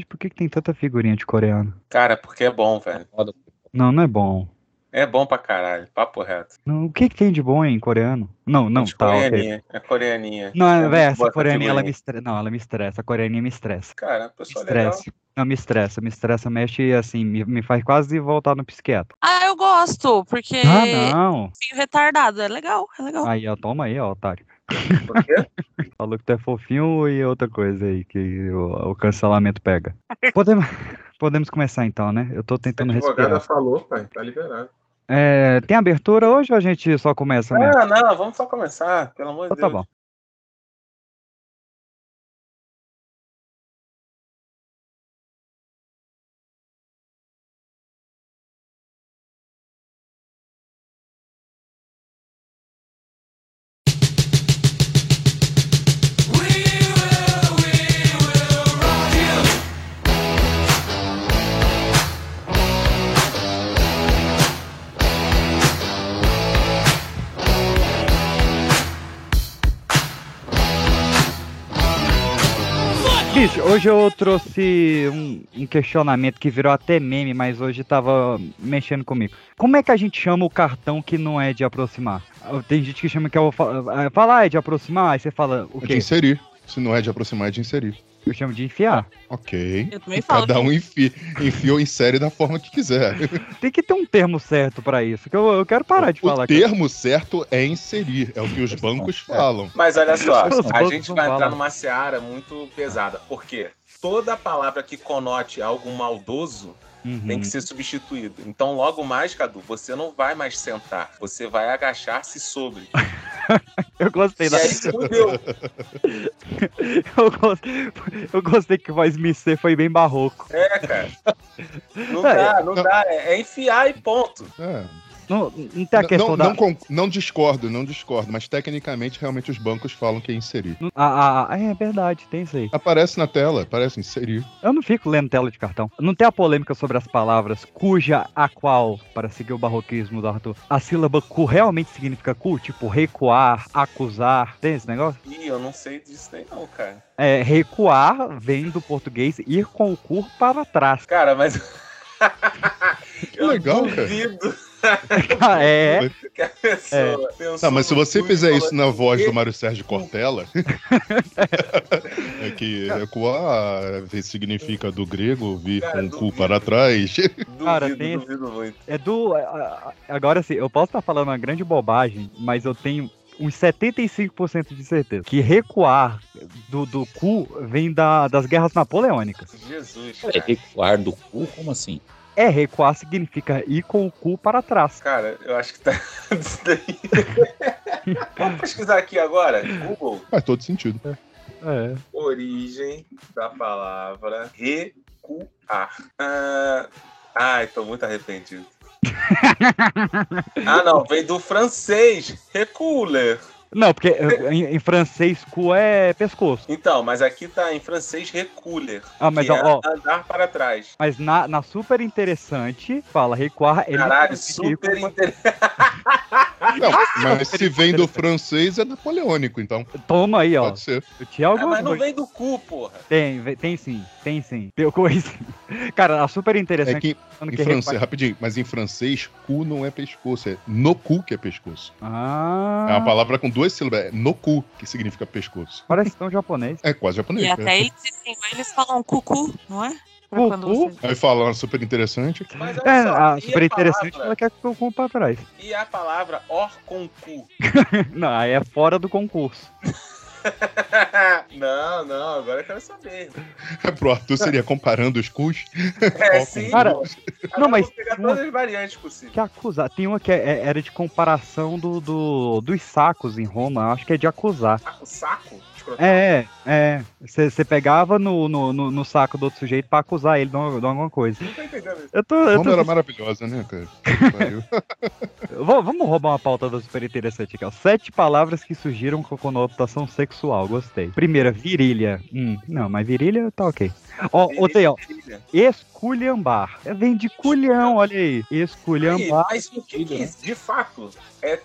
Gente, por que, que tem tanta figurinha de coreano? Cara, porque é bom, velho. Não, não é bom. É bom pra caralho, papo reto. Não, o que, que tem de bom em coreano? Não, não, De tá, coreaninha, é coreaninha. Não, É é, essa coreaninha, ela me estressa. Não, ela me estressa. A coreaninha me estressa. Cara, Me pessoa legal. estressa. Não, me estressa, me estressa, mexe assim, me, me faz quase voltar no psiquiatra. Ah, eu gosto, porque Ah, não. retardado. É legal, é legal. Aí, ó, toma aí, ó, otário. Por quê? Falou que tu é fofinho e outra coisa aí que o, o cancelamento pega. Podemos, podemos começar então, né? Eu tô A tentando advogada respirar. falou, pai, tá liberado. É, tem abertura hoje ou a gente só começa mesmo? Ah, não, vamos só começar, pelo amor de Então tá Deus. bom. Hoje eu trouxe um, um questionamento que virou até meme, mas hoje tava mexendo comigo. Como é que a gente chama o cartão que não é de aproximar? Tem gente que chama que é o. fa- ah, Fala, ah, é de aproximar, aí você fala o É de quê? inserir. Se não é de aproximar, é de inserir. Eu chamo de enfiar. Ok. Eu também falo. Cada um enfia, enfia ou insere da forma que quiser. Tem que ter um termo certo pra isso, que eu, eu quero parar de O falar. que- termo certo é inserir. É o que os bancos falam. Mas olha só, a gente vai entrar numa seara muito pesada. Por quê? Toda palavra que conote algo maldoso Uhum. tem que ser substituído. Então, logo mais, Cadu, você não vai mais sentar. Você vai agachar-se sobre. Eu gostei da. Eu gostei, eu gostei que voz me ser foi bem barroco. É, cara. Não É, dá, não dá. É é enfiar e ponto. É. Não, não tem a questão não, da. não, não discordo, não discordo. Mas tecnicamente, realmente, os bancos falam que é inserir. não- a- a- a- é verdade, tem isso aí. Aparece na tela, aparece inserir. Eu não fico lendo tela de cartão. Não tem a polêmica sobre as palavras cuja, a qual, para seguir o barroquismo do Arthur, a sílaba cu realmente significa cu? Tipo, recuar, acusar. Tem esse negócio? Ih, eu não sei disso daí não, cara. É, recuar vem do português ir com o cu para trás. Cara, mas... Que legal, cara. é, que a pessoa pensou Não, mas se você fizer falou isso na voz do? Mário Sérgio Cortella, é que recuar significa do grego vir Cara, com o cu para trás. Duvido, Cara, tem- duvido muito. é do. Agora sim, eu posso estar falando uma grande bobagem, mas eu tenho uns 75% de certeza que recuar do, do cu vem da- das guerras napoleônicas. Jesus, É cara. recuar do cu? Como assim? É, recuar significa ir com o cu para trás. Cara, eu acho que tá isso daí. Vamos pesquisar aqui agora. Google. Faz todo sentido. É. Origem da palavra recuar. Ah, ai, tô muito arrependido. ah, não, vem do francês, reculer. Não, porque eh, em, em francês cu é pescoço. Então, mas aqui tá em francês reculer, Ah, mas que ó, é ó, andar para trás. mas na, na super interessante, fala recuar é Caralho, super interessante. Não, mas se vem do francês é napoleônico, então Toma aí, ó. pode ser. Eu tinha Ah, algumas mas não coisas. vem do cu, porra. Tem, tem sim, tem sim. Tem coisa. Cara, a super É interessante que falando em que francês, rapidinho, mas em francês, cu não é pescoço, é no cu que é pescoço. Ah, É uma palavra com duas sílabas, é no cu, que significa pescoço. parece tão japonês. É quase japonês. E né? até eles, assim, eles falam cucu, não é? Cucu? você- Aí falando super interessante. Mas É, só, a super interessante palavra- ela quer com o cu pra trás. E a palavra or com cu? Não, aí é fora do concurso. não, não, agora eu quero saber. Pro Arthur seria comparando os cus. É, sim. Cara, não, mas pegar uma- todas as variantes possíveis. Que acusar. Tem uma que é- é- era de comparação do, do- dos sacos em Roma. Acho que é de acusar. Ah, o saco? Escrotal. É, é. Você pegava no, no, no- no saco do outro sujeito pra acusar ele de, uma- de alguma coisa. Não tô entendendo isso. Eu tô. Eu Roma tô era maravilhosa, né, cara? Vamos roubar uma pauta da super interessante aqui, ó. Sete palavras que surgiram com conotação sexual. Gostei. Primeira, virilha. Hum, não, mas virilha tá ok. Ó, outra aí, ó. Esculhambar. É, Vem de culhão, olha aí. Aí, Esculhambar. mas o que, que é isso? De fato, é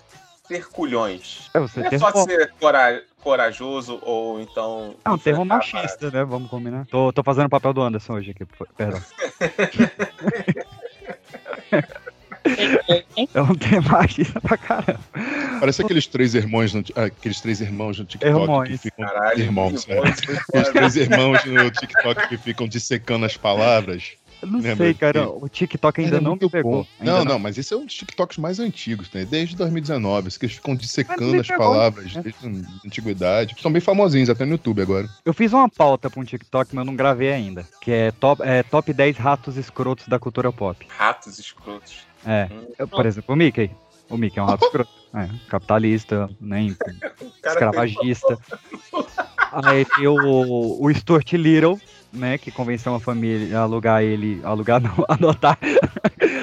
ter culhões? É, você Não é só ser cora- corajoso ou então. É um termo machista, né? Vamos combinar. Tô, tô fazendo o papel do Anderson hoje aqui, perdão. É um termo machista pra caramba. Parece aqueles três irmãos no, aqueles três irmãos no TikTok Irmãos. que ficam. Caralho, irmãos, é. irmãos, Aqueles foda. três irmãos no TikTok que ficam dissecando as palavras. Não Lembra sei, cara. que- O TikTok ainda não me pegou. Ainda Não, não, mas esse é um dos TikToks mais antigos, né? Desde 2019. Esses que eles ficam dissecando as pegou, palavras né? desde a antiguidade. São bem famosinhos, até no YouTube agora. Eu fiz uma pauta pra um TikTok, mas eu não gravei ainda. Que é top, é top 10 ratos escrotos da cultura pop. Ratos escrotos. É. Hum. Eu, por exemplo, o Mickey. O Mickey é um rato escroto. É, capitalista, nem Cara, escravagista. Aí tem o, o Stuart Little, né? Que convenceu uma família a alugar ele. Alugar não, adotar.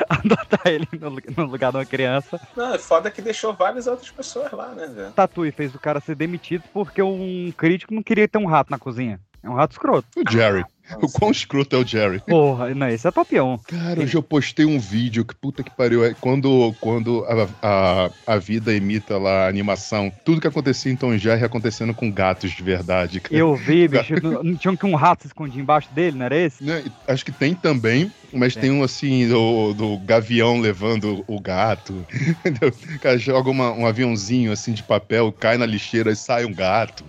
adotar ele no, lu- no lugar de uma criança. Não, é foda que deixou várias outras pessoas lá, né, velho? Tatu e fez o cara ser demitido porque um crítico não queria ter um rato na cozinha. É um rato escroto. O Jerry. O quão escroto é o Jerry? Porra, não, esse é 1. Cara, hoje eu postei um vídeo que puta que pariu. É quando, quando a, a, a vida imita lá a animação, tudo que acontecia em Tom Jerry acontecendo com gatos de verdade. cara. Eu vi, bicho. não, não tinha que um rato se escondia embaixo dele, não era esse? E Acho que tem também, mas tem um assim, do, do gavião levando o gato. O cara joga uma- um aviãozinho assim de papel, cai na lixeira e sai um gato.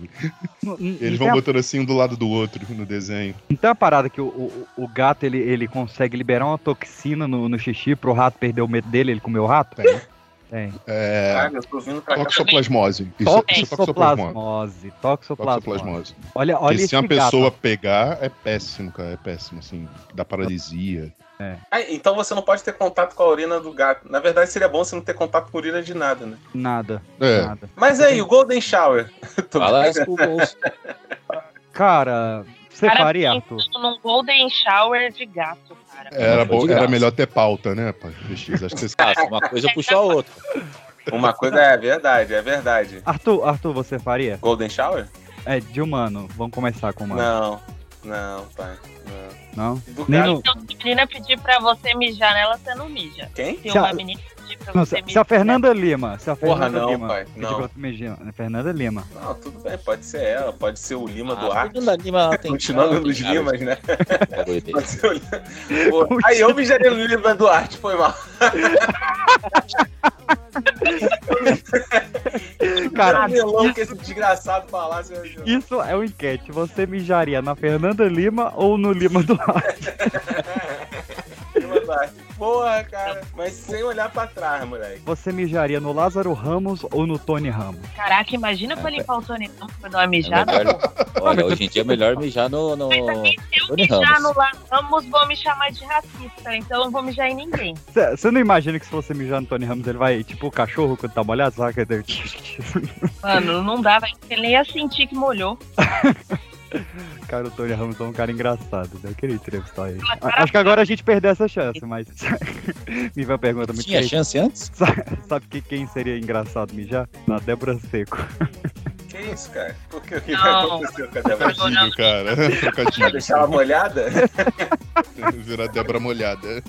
Não- não- Eles não vão botando assim um do lado do outro no desenho. Não uma parada que o, o, o gato ele, ele consegue liberar uma toxina no, no xixi pro rato perder o medo dele, ele comer o rato? Tem. Tem. É. Caralho, eu tô vindo pra cá. Toxoplasmose. Isso, isso é toxoplasmose. Toxoplasmose. Toxoplasmose. Toxoplasmose. Olha, olha Porque se uma pessoa gato. pegar, é péssimo, cara. É péssimo, assim. Dá paralisia. Ah, então você não pode ter contato com a urina do gato. Na verdade, seria bom você não ter contato com a urina de nada, né? Nada, É. nada. Mas aí, o Golden Shower. Fala. Cara, você Cara, faria, Arthur? Num golden shower de gato, cara. Era, bom, era melhor ter pauta, né, pai? Acho que vocês... Ah, uma coisa puxou a outra. Uma coisa é verdade, é verdade. Arthur, Arthur, você faria? Golden Shower? É, de humano. Vamos começar com humano. Não, não, pai. Não. Não? Nem no- Então, se a menina pedir pra você mijar nela, você não mija. Quem? Se uma menina Não, se, se a Fernanda Lima, se a Porra, Fernanda não, Lima pai, não. a Fernanda Lima. Não, tudo bem, pode ser ela, pode ser o Lima Ah, Duarte. Fernanda Lima, ela tem Continuando nos Limas, né? Pode ser o Lima. Pô, Aí eu mijaria no Lima Duarte, foi mal. Cara, que esse desgraçado falasse. Isso é uma enquete. Você mijaria na Fernanda Lima ou no Lima Duarte? Porra, cara. Mas sem olhar pra trás, moleque. Você mijaria no Lázaro Ramos ou no Tony Ramos? Caraca, imagina pra limpar o Tony Ramos pra dar uma É mijada. melhor- olha, hoje em dia é melhor mijar no, no Se eu Tony mijar Ramos. no La Ramos, vão me chamar de racista. Então eu não vou mijar em ninguém. Você não imagina que se você mijar no Tony Ramos, ele vai, tipo o cachorro quando tá molhado, ele- Mano, não dá, vai. Ele nem ia sentir que molhou. Cara, o Tony Ramos é um cara engraçado, né? Eu queria entrevistar ele. A- Acho que agora a gente perdeu essa chance, mas. Me veio uma pergunta muito Tinha chance antes? Sabe, sabe que quem seria engraçado mijar? Na Débora Seco. Que isso, cara? O que, o que aconteceu com a Débora? Trocadilho, cara. Vai Trocadilho. deixar ela molhada? Virar Débora molhada.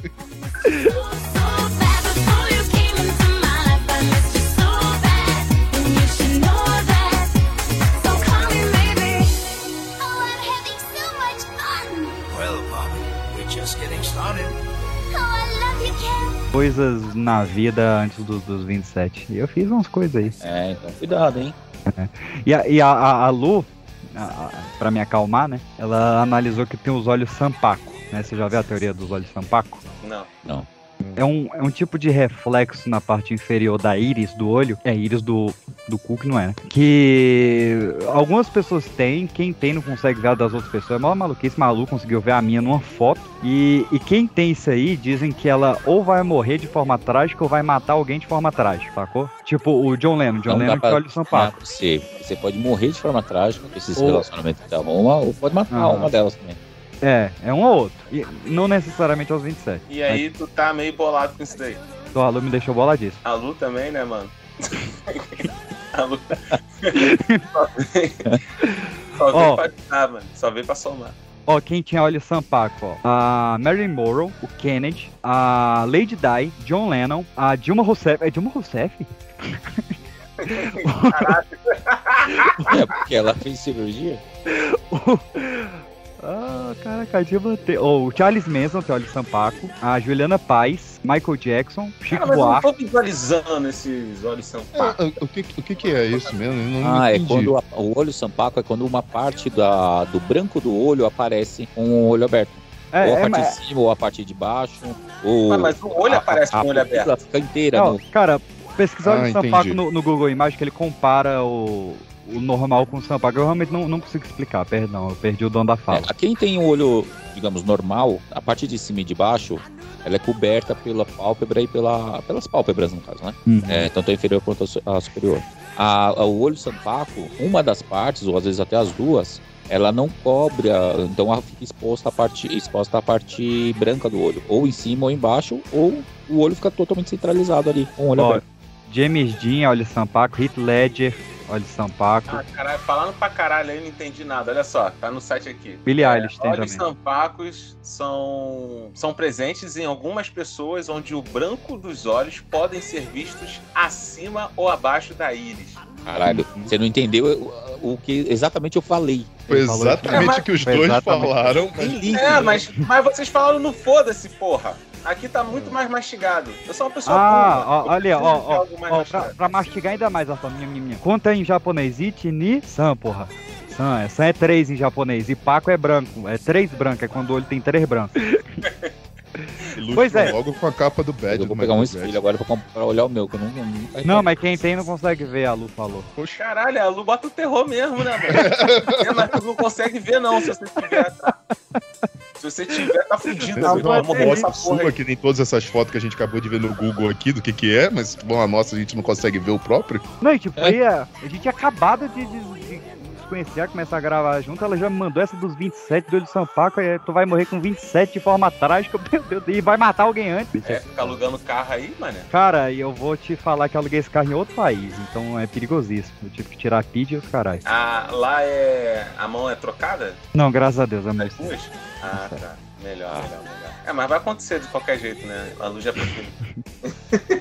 Coisas na vida antes do- dos 27. E eu fiz umas coisas aí. É, então cuidado, hein? E a, e a, a, a Lu, a, a, pra me acalmar, né? Ela analisou que tem os olhos sampaco. Né? Você já viu a teoria dos olhos sampaco? Não. É um, é um tipo de reflexo na parte inferior da íris do olho. É íris do, do cu que não é, né? Que algumas pessoas têm, quem tem não consegue ver a das outras pessoas. É mó maluquice, maluco conseguiu ver a minha numa foto. E, e quem tem isso aí, dizem que ela ou vai morrer de forma trágica ou vai matar alguém de forma trágica, sacou? Tipo o John Lennon. John Não Lennon que pra- olha o sampaco. Ah, Você, você pode morrer de forma trágica com esses Ou- relacionamentos que arruma, ou pode matar Ah. uma delas também. É, é um ou outro. E não necessariamente aos 27. E aí tu tá meio bolado com isso daí. Então a Lu me deixou boladíssimo. A Lu também, né, mano? A Lu. Só vem, só vem Ó. pra ajudar, mano. Só vem pra somar. Ó, quem tinha olho sampaco, ó. A Marilyn Monroe, o Kennedy, a Lady Di, John Lennon, a Dilma Rousseff. É Dilma Rousseff? Caralho. É, porque ela fez cirurgia. Ah, caraca, de manter. Oh, o Charles Manson, que é Sampaco, a Juliana Paz, Michael Jackson, Chico Cara, mas eu não Buarque. tô visualizando esses olhos são É, o, que, o que que é isso mesmo? Eu não Ah, é quando a- o olho sampaco é quando uma parte da, do branco do olho aparece com o olho aberto. É, ou a é, parte mas- de cima, ou a parte de baixo. Ou Ah, mas o olho a- aparece a, com o olho aberto. fica inteira. Não, no- cara, pesquisar Ah, o Sampaco no, no Google Imagens que ele compara o, o normal com o Sampaco. Eu realmente não, não consigo explicar, perdão, eu perdi o dom da É, fala. a quem tem o olho, digamos, normal, a parte de cima e de baixo, ela é coberta pela pálpebra e pela, pelas pálpebras, no caso, né? Uhum. É, tanto a inferior quanto a su- a superior. A, a- o olho sampaco, uma das partes, ou às vezes até as duas, ela não cobre, a- então ela fica exposta à parte, exposta à parte branca do olho, ou em cima ou embaixo, ou o olho fica totalmente centralizado ali, com o olho Ó, aberto. James Dean, olha Sampaco, Heath Ledger, olha Sampaco. Ah, caralho, falando pra caralho aí, não entendi nada. Olha só, tá no site aqui. Billie Eilish tem Olhos também. sampacos são, são presentes em algumas pessoas onde o branco dos olhos podem ser vistos acima ou abaixo da íris. Caralho, você não entendeu o, o que exatamente eu falei. Foi exatamente o que os Foi dois exatamente. falaram. Mas... É, mas, mas vocês falaram no foda-se, porra. Aqui tá muito mais mastigado. Eu sou uma pessoa Ah, ó, olha, ó, ó, ó, pra, pra mastigar ainda mais, Arthur, minha, minha, minha. Conta em japonês, Ichi ni san, porra. San, é, san é três em japonês, e Paco é branco, é três branco, é quando o olho tem três brancos. Pois é. logo com a capa do Bad. Eu vou pegar um espelho agora pra, comprar- pra olhar o meu, que eu não, não, não Não, mas quem tem não consegue ver, a Lu falou. Caralho, a Lu bota o terror mesmo, né, mano? é, mas tu não consegue ver, não, se você tiver, tá? Se você tiver, tá fudido. Isso. essa porra Sua, que nem todas essas fotos que a gente acabou de ver no Google aqui do que que é, mas bom, a nossa a gente não consegue ver o próprio. Não, e tipo, aí, a, a gente tinha acabado de, de, de se conhecer, começar a gravar junto, ela já me mandou essa dos 27 do olho Sampaco, aí tu vai morrer com 27 de forma trágica, meu Deus, e vai matar alguém antes. É, ficar alugando carro aí, mano. Cara, e eu vou te falar que eu aluguei esse carro em outro país, então é perigosíssimo. Eu tive que tirar a PID e os carai. Ah, lá é. A mão é trocada? Não, graças a Deus, amor. As duas? Ah, tá. Melhor, melhor, melhor. É, mas vai acontecer de qualquer jeito, né? A Lu já preferiu.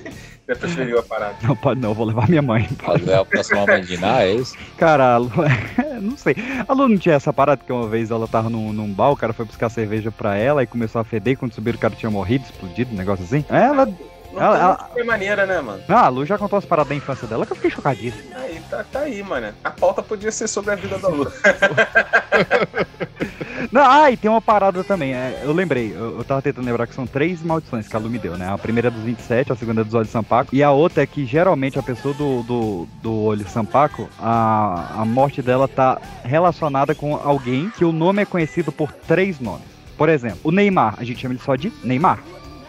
preferiu a parada. Não pode não, vou levar minha mãe. Lu é a próxima mãe de Ná, é isso? Cara, a Lu, não sei. A Lu não tinha essa parada que uma vez ela tava num, num bar, o cara foi buscar cerveja pra ela e começou a feder. e Quando subiram, o cara tinha morrido, explodido, um negócio assim. Ela. Não Ela- que maneira, né, mano? Não, a Lu já contou as paradas da infância dela que eu fiquei chocadíssimo. Aí, tá, tá aí, mano. A pauta podia ser sobre a vida da Lu. Não, ah, e tem uma parada também. é, eu lembrei, eu, eu tava tentando lembrar que são três maldições que a Lu me deu, né? A primeira é dos 27, a segunda é dos olhos Sampaco. E a outra é que geralmente a pessoa do, do, do olho Sampaco, a, a morte dela tá relacionada com alguém que o nome é conhecido por três nomes. Por exemplo, o Neymar, a gente chama ele só de Neymar.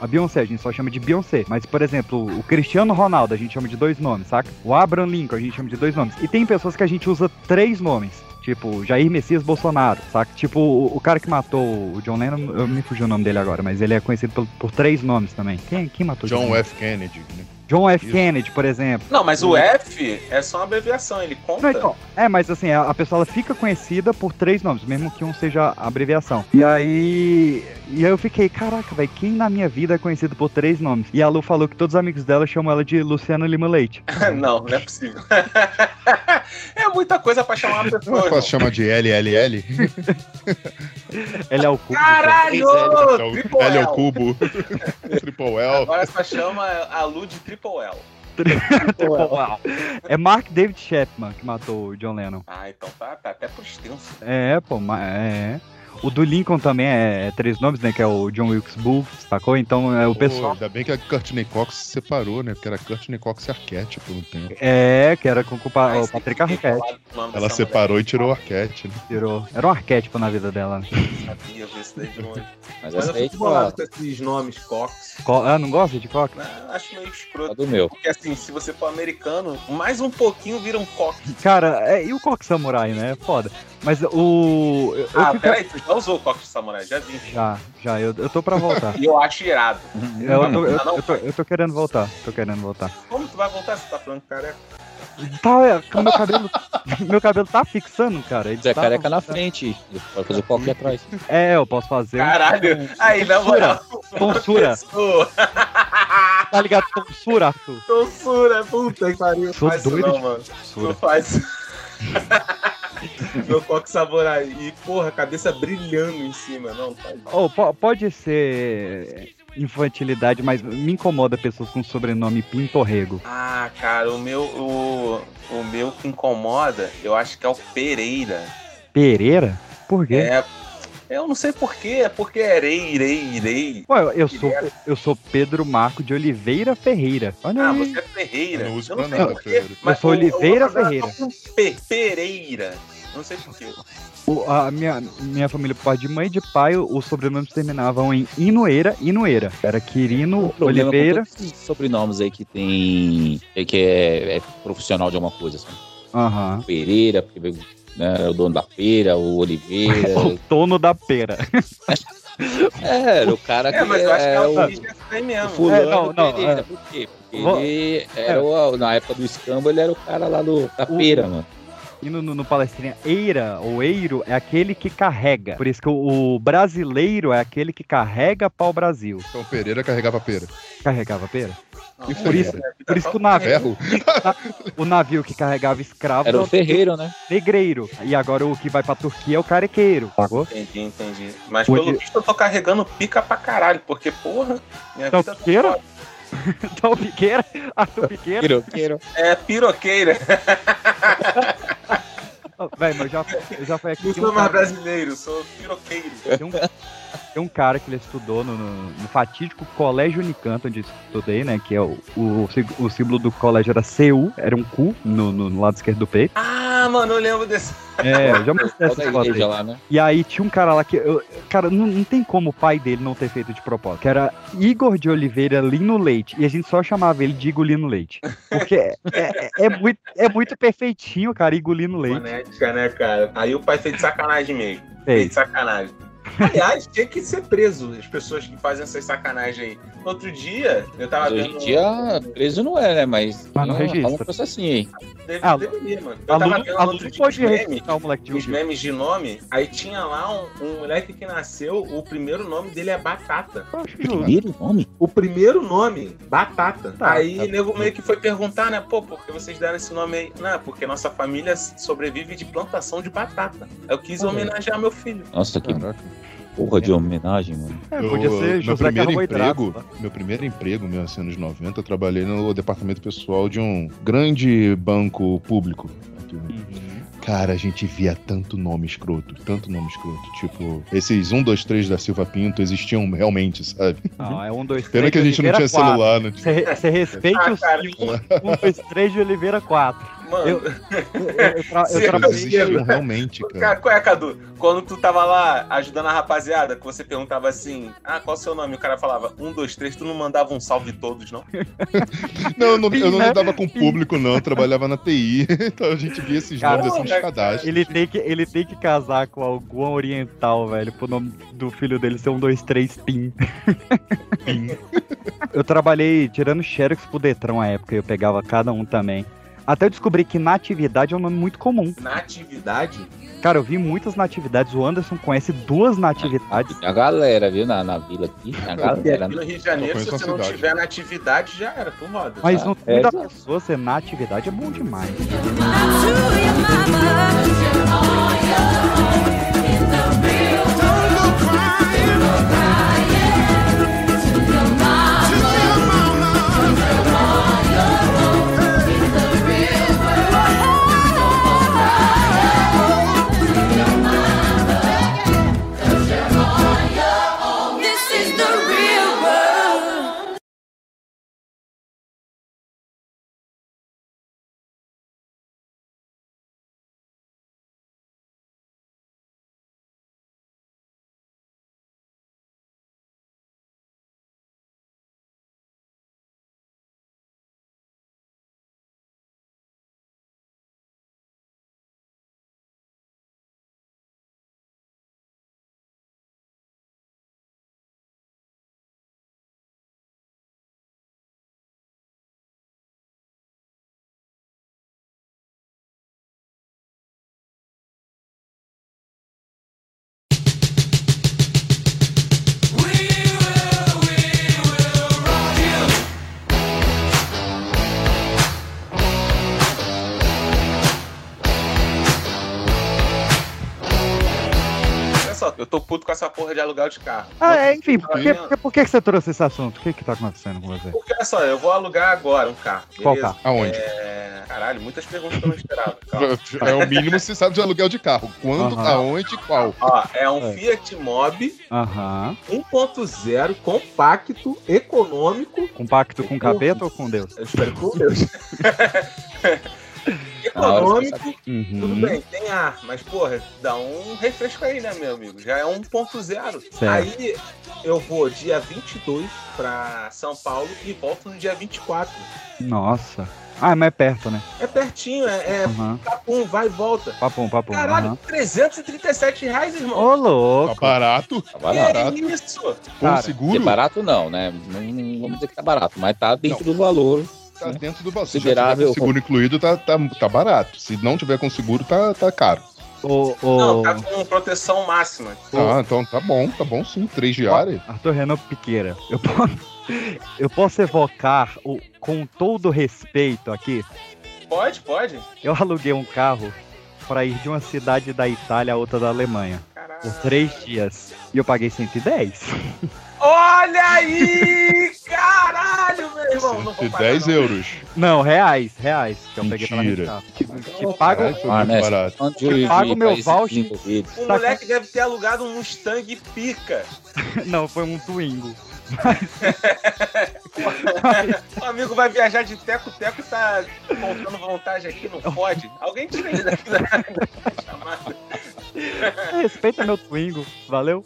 A Beyoncé, a gente só chama de Beyoncé. Mas, por exemplo, o Cristiano Ronaldo, a gente chama de dois nomes, saca? O Abraham Lincoln, a gente chama de dois nomes. E tem pessoas que a gente usa três nomes. Tipo, Jair Messias Bolsonaro, saca? Tipo, o, o cara que matou o John Lennon, eu me fugi o nome dele agora, mas ele é conhecido por, por três nomes também. Quem, quem matou John? F. Kennedy. Né? John F. Isso. Kennedy, por exemplo. Não, mas o F é só uma abreviação, ele conta. Não, então, é, mas assim, a, a pessoa ela fica conhecida por três nomes, mesmo que um seja a abreviação. E aí. E aí eu fiquei, caraca, velho, quem na minha vida é conhecido por três nomes? E a Lu falou que todos os amigos dela chamam ela de Luciana Lima Leite. não, não é possível. é muita coisa pra chamar uma Não é pessoa. fácil chamar de LLL? Ela é o cubo. Caralho! É o L ao L. cubo. Triple L. Agora só chama a Lu de Triple L. É Mark David Chapman que matou o John Lennon. Ah, então tá, tá até por extenso. É, pô, mas é. O do Lincoln também é, é três nomes, né? Que é o John Wilkes Booth, sacou? Então é o Pô, pessoal. ainda bem que a Courtney Cox se separou, né? Porque era Courtney Cox e Arquette por um tempo. É, que era com o, pa- o Patrick Arquette. Ela separou e tirou o Arquette, né? Tirou. Era um arquétipo na vida dela. né? Sabia ver isso daí de longe. Mas Mas eu essa aí fico bolado tá, com esses nomes Cox. Co- Ah, não gosta de coca? Ah, Acho meio escroto. do meu. Porque assim, se você for americano, mais um pouquinho vira um Cox. Cara, é, e o coque samurai, né? É foda. Mas o. Eu, eu Ah, fico- peraí, tu já usou o Cox de Samurai, já vi. Já, já, eu, eu tô pra voltar. E eu acho irado. Eu, eu tô, eu, Não, não, eu tô, eu tô querendo voltar, tô querendo voltar. Como tu vai voltar se tu tá falando careca? Tá, é, meu cabelo. meu cabelo tá fixando, cara. Ele Zé tá, careca na frente. Pode fazer o coque atrás. É, eu posso fazer. um- Caralho! Aí, na moral. Tonsura. Tá ligado? Tonsura, Arthur. Tonsura, puta que pariu. Sou Faz isso doido não, de mano. tonsura. Não faz. Meu coque samurai. E, porra, cabeça brilhando em cima. Não, faz. Oh, po- pode ser infantilidade, mas me incomoda pessoas com sobrenome Pintorrego. Ah, cara, o meu. O, o meu que incomoda, eu acho que é o Pereira. Pereira? Por quê? É. Eu não sei porquê, é porque é irei, irei, irei. Ué, eu sou, eu sou Pedro Marco de Oliveira Ferreira. Olha Ah, aí. você é Ferreira. Eu não uso Eu sei nada, porquê, Ferreira. mas Eu sou Oliveira outro era Ferreira. só com Pe- Pereira. Não sei porquê. O- a minha, minha família, por parte de mãe e de pai, os sobrenomes terminavam em Inueira, Inueira. Era Quirino, Oliveira. sobrenomes aí que tem. é que é, é profissional de alguma coisa, assim. Aham. Pereira, porque veio, né, é o dono da feira, o Oliveira. O dono da pera. é, era o cara que É, mas eu acho que é a o origem é mesmo. fulano É, não, não, Pereira. é. Por quê? Porque Vou- ele era o, na época do escambo, ele era o cara lá do, da O- feira, mano. E no, no, no palestrinha, eira ou eiro é aquele que carrega. Por isso que o, o brasileiro é aquele que carrega pau Brasil. Então Pereira carregava pera. Carregava pera? Não, E não, por isso- tá por isso que o navio-? O navio que carregava escravo Era é o ferreiro, né? negreiro. E agora o que vai pra Turquia é o carequeiro. Sacou? Entendi, entendi. Mas Onde- pelo visto eu tô carregando pica pra caralho, porque, porra, minha Então, vida tá piqueira? foda. Então, Piqueira, Arthur Piqueira. Piroqueiro. É piroqueira. Oh, Véi, mas eu já, eu já fui aqui. Não um, sou mais cara, brasileiro, sou piroqueiro. tem um- tem um cara que ele estudou no, no- no fatídico Colégio Unicanto, onde eu estudei, né? Que é o, o, o símbolo do colégio era CU, era um cu no, no- no lado esquerdo do peito. Ah, mano, eu lembro desse. É, eu já mostrei essa foto aí. lá, né? E aí tinha um cara lá que. eu- cara, não, não tem como o pai dele não ter feito de propósito. Que era Igor de Oliveira Lino Leite. E a gente só chamava ele de Igor Lino Leite. Porque é, é- é muito, é muito perfeitinho, cara, Igor Lino Leite. Fonética, né, cara? Aí o pai fez de sacanagem mesmo. Fez Fez. de sacanagem. Aliás, tinha que ser preso as pessoas que fazem essas sacanagens aí. Outro dia, eu tava Mas hoje vendo. em dia, preso não é, né? Mas. Mas não registra. um processinho aí. Deve, Ah, deveria, mano. Eu tava vendo aluno outro dia pode os memes, registrar o moleque de os um memes de nome. Aí tinha lá um, um moleque que nasceu, o primeiro nome dele é Batata. Primeiro nome? O primeiro nome, Batata. Tá, aí tá. o nego meio que foi perguntar, né? Pô, por que vocês deram esse nome aí? Não, porque nossa família sobrevive de plantação de batata. Eu quis homenagear meu filho. Nossa, que Caraca. Porra de homenagem, mano. É, podia Eu- ser meu José primeiro Carboidrato. emprego, meu primeiro emprego, meu, assim, anos 90, eu trabalhei no departamento pessoal de um grande banco público. Uhum. Cara, a gente via tanto nome escroto, tanto nome escroto. Tipo, esses 1, 2, 3 da Silva Pinto existiam realmente, sabe? Não, é um, dois, Pena três. que a gente não tinha quatro. celular, né? Você você respeite Ah, os cara. filhos. Um, dois, três de Oliveira, quatro. Mano, Eu- Eu, eu, tra- eu trabalhei. existiam realmente, Cara, cara. qual é, Cadu? Quando tu tava lá ajudando a rapaziada, que você perguntava assim, ah, qual é o seu nome? O cara falava, um, dois, três, tu não mandava um salve todos, não? Não, eu não, eu não Né? lidava com público, não. Eu trabalhava na TI. Então a gente via esses Cara, nomes assim, de cadastro. Ele tem, que, ele tem que casar com algum oriental, velho, pro nome do filho dele ser um, dois, três, pim. eu trabalhei tirando xerox pro Detran à época, eu pegava cada um também. Até eu descobri que natividade é um nome muito comum. Na atividade, Cara, eu vi muitas natividades. O Anderson conhece duas natividades. A galera, viu, na, na vila aqui. A galera. aqui no Rio de Janeiro, se você não cidade. tiver na atividade, já era, tu roda. Mas no É, nome da pessoa ser natividade é bom demais. Tô puto com essa porra de aluguel de carro. Ah, é, enfim, por que, por, que- por que você trouxe esse assunto? O que que tá acontecendo com você? Porque olha só, eu vou alugar agora um carro. Qual beleza? carro? Aonde? É... Caralho, muitas perguntas que eu não esperava. Calma. É o mínimo você sabe de aluguel de carro. Quando, aonde, qual. Ó, é um É. Fiat Mobi Aham. 1.0 compacto, econômico. Compacto com capeta ou com Deus? Eu espero que com Deus. Econômico, Uhum. tudo bem, tem ar, mas porra, dá um refresco aí, né, meu amigo? Já é 1.0. Certo. Aí eu vou dia 22 pra São Paulo e volto no dia 24. Nossa. Ah, mas é perto, né? É pertinho, é, é Aham. papum, vai e volta. Papum, papum. Caralho, aham. 337 reais, irmão. Ô, Tá louco. barato, Tá que barato. barato. isso? com Cara, É seguro, barato não, né? Não, não vamos dizer que tá barato, mas tá dentro do valor. Tá dentro do valor. Se tiver com seguro incluído, tá, tá, tá barato. Se não tiver com seguro, tá, tá caro. Ô, ô, Não, tá com proteção máxima. Tá, então tá bom, tá bom sim. Três diárias. Arthur Renan Piqueira, eu posso, eu posso evocar o, com todo respeito aqui. Pode, pode. Eu aluguei um carro para ir de uma cidade da Itália a outra da Alemanha Caralho. por três dias e eu paguei 110. Olha aí! Caralho, meu irmão! Não vou De pagar, 10 não. euros. Não, reais, reais que eu peguei pela Mentira. Te, te pago, foi Ah, muito né? barato. Pago meu voucher. O moleque deve ter alugado um Mustang pica. não, foi um Twingo. O amigo vai viajar de teco-teco e tá contando vantagem aqui, não pode. Alguém tira ele daqui da da chamada. Respeita meu Twingo, valeu?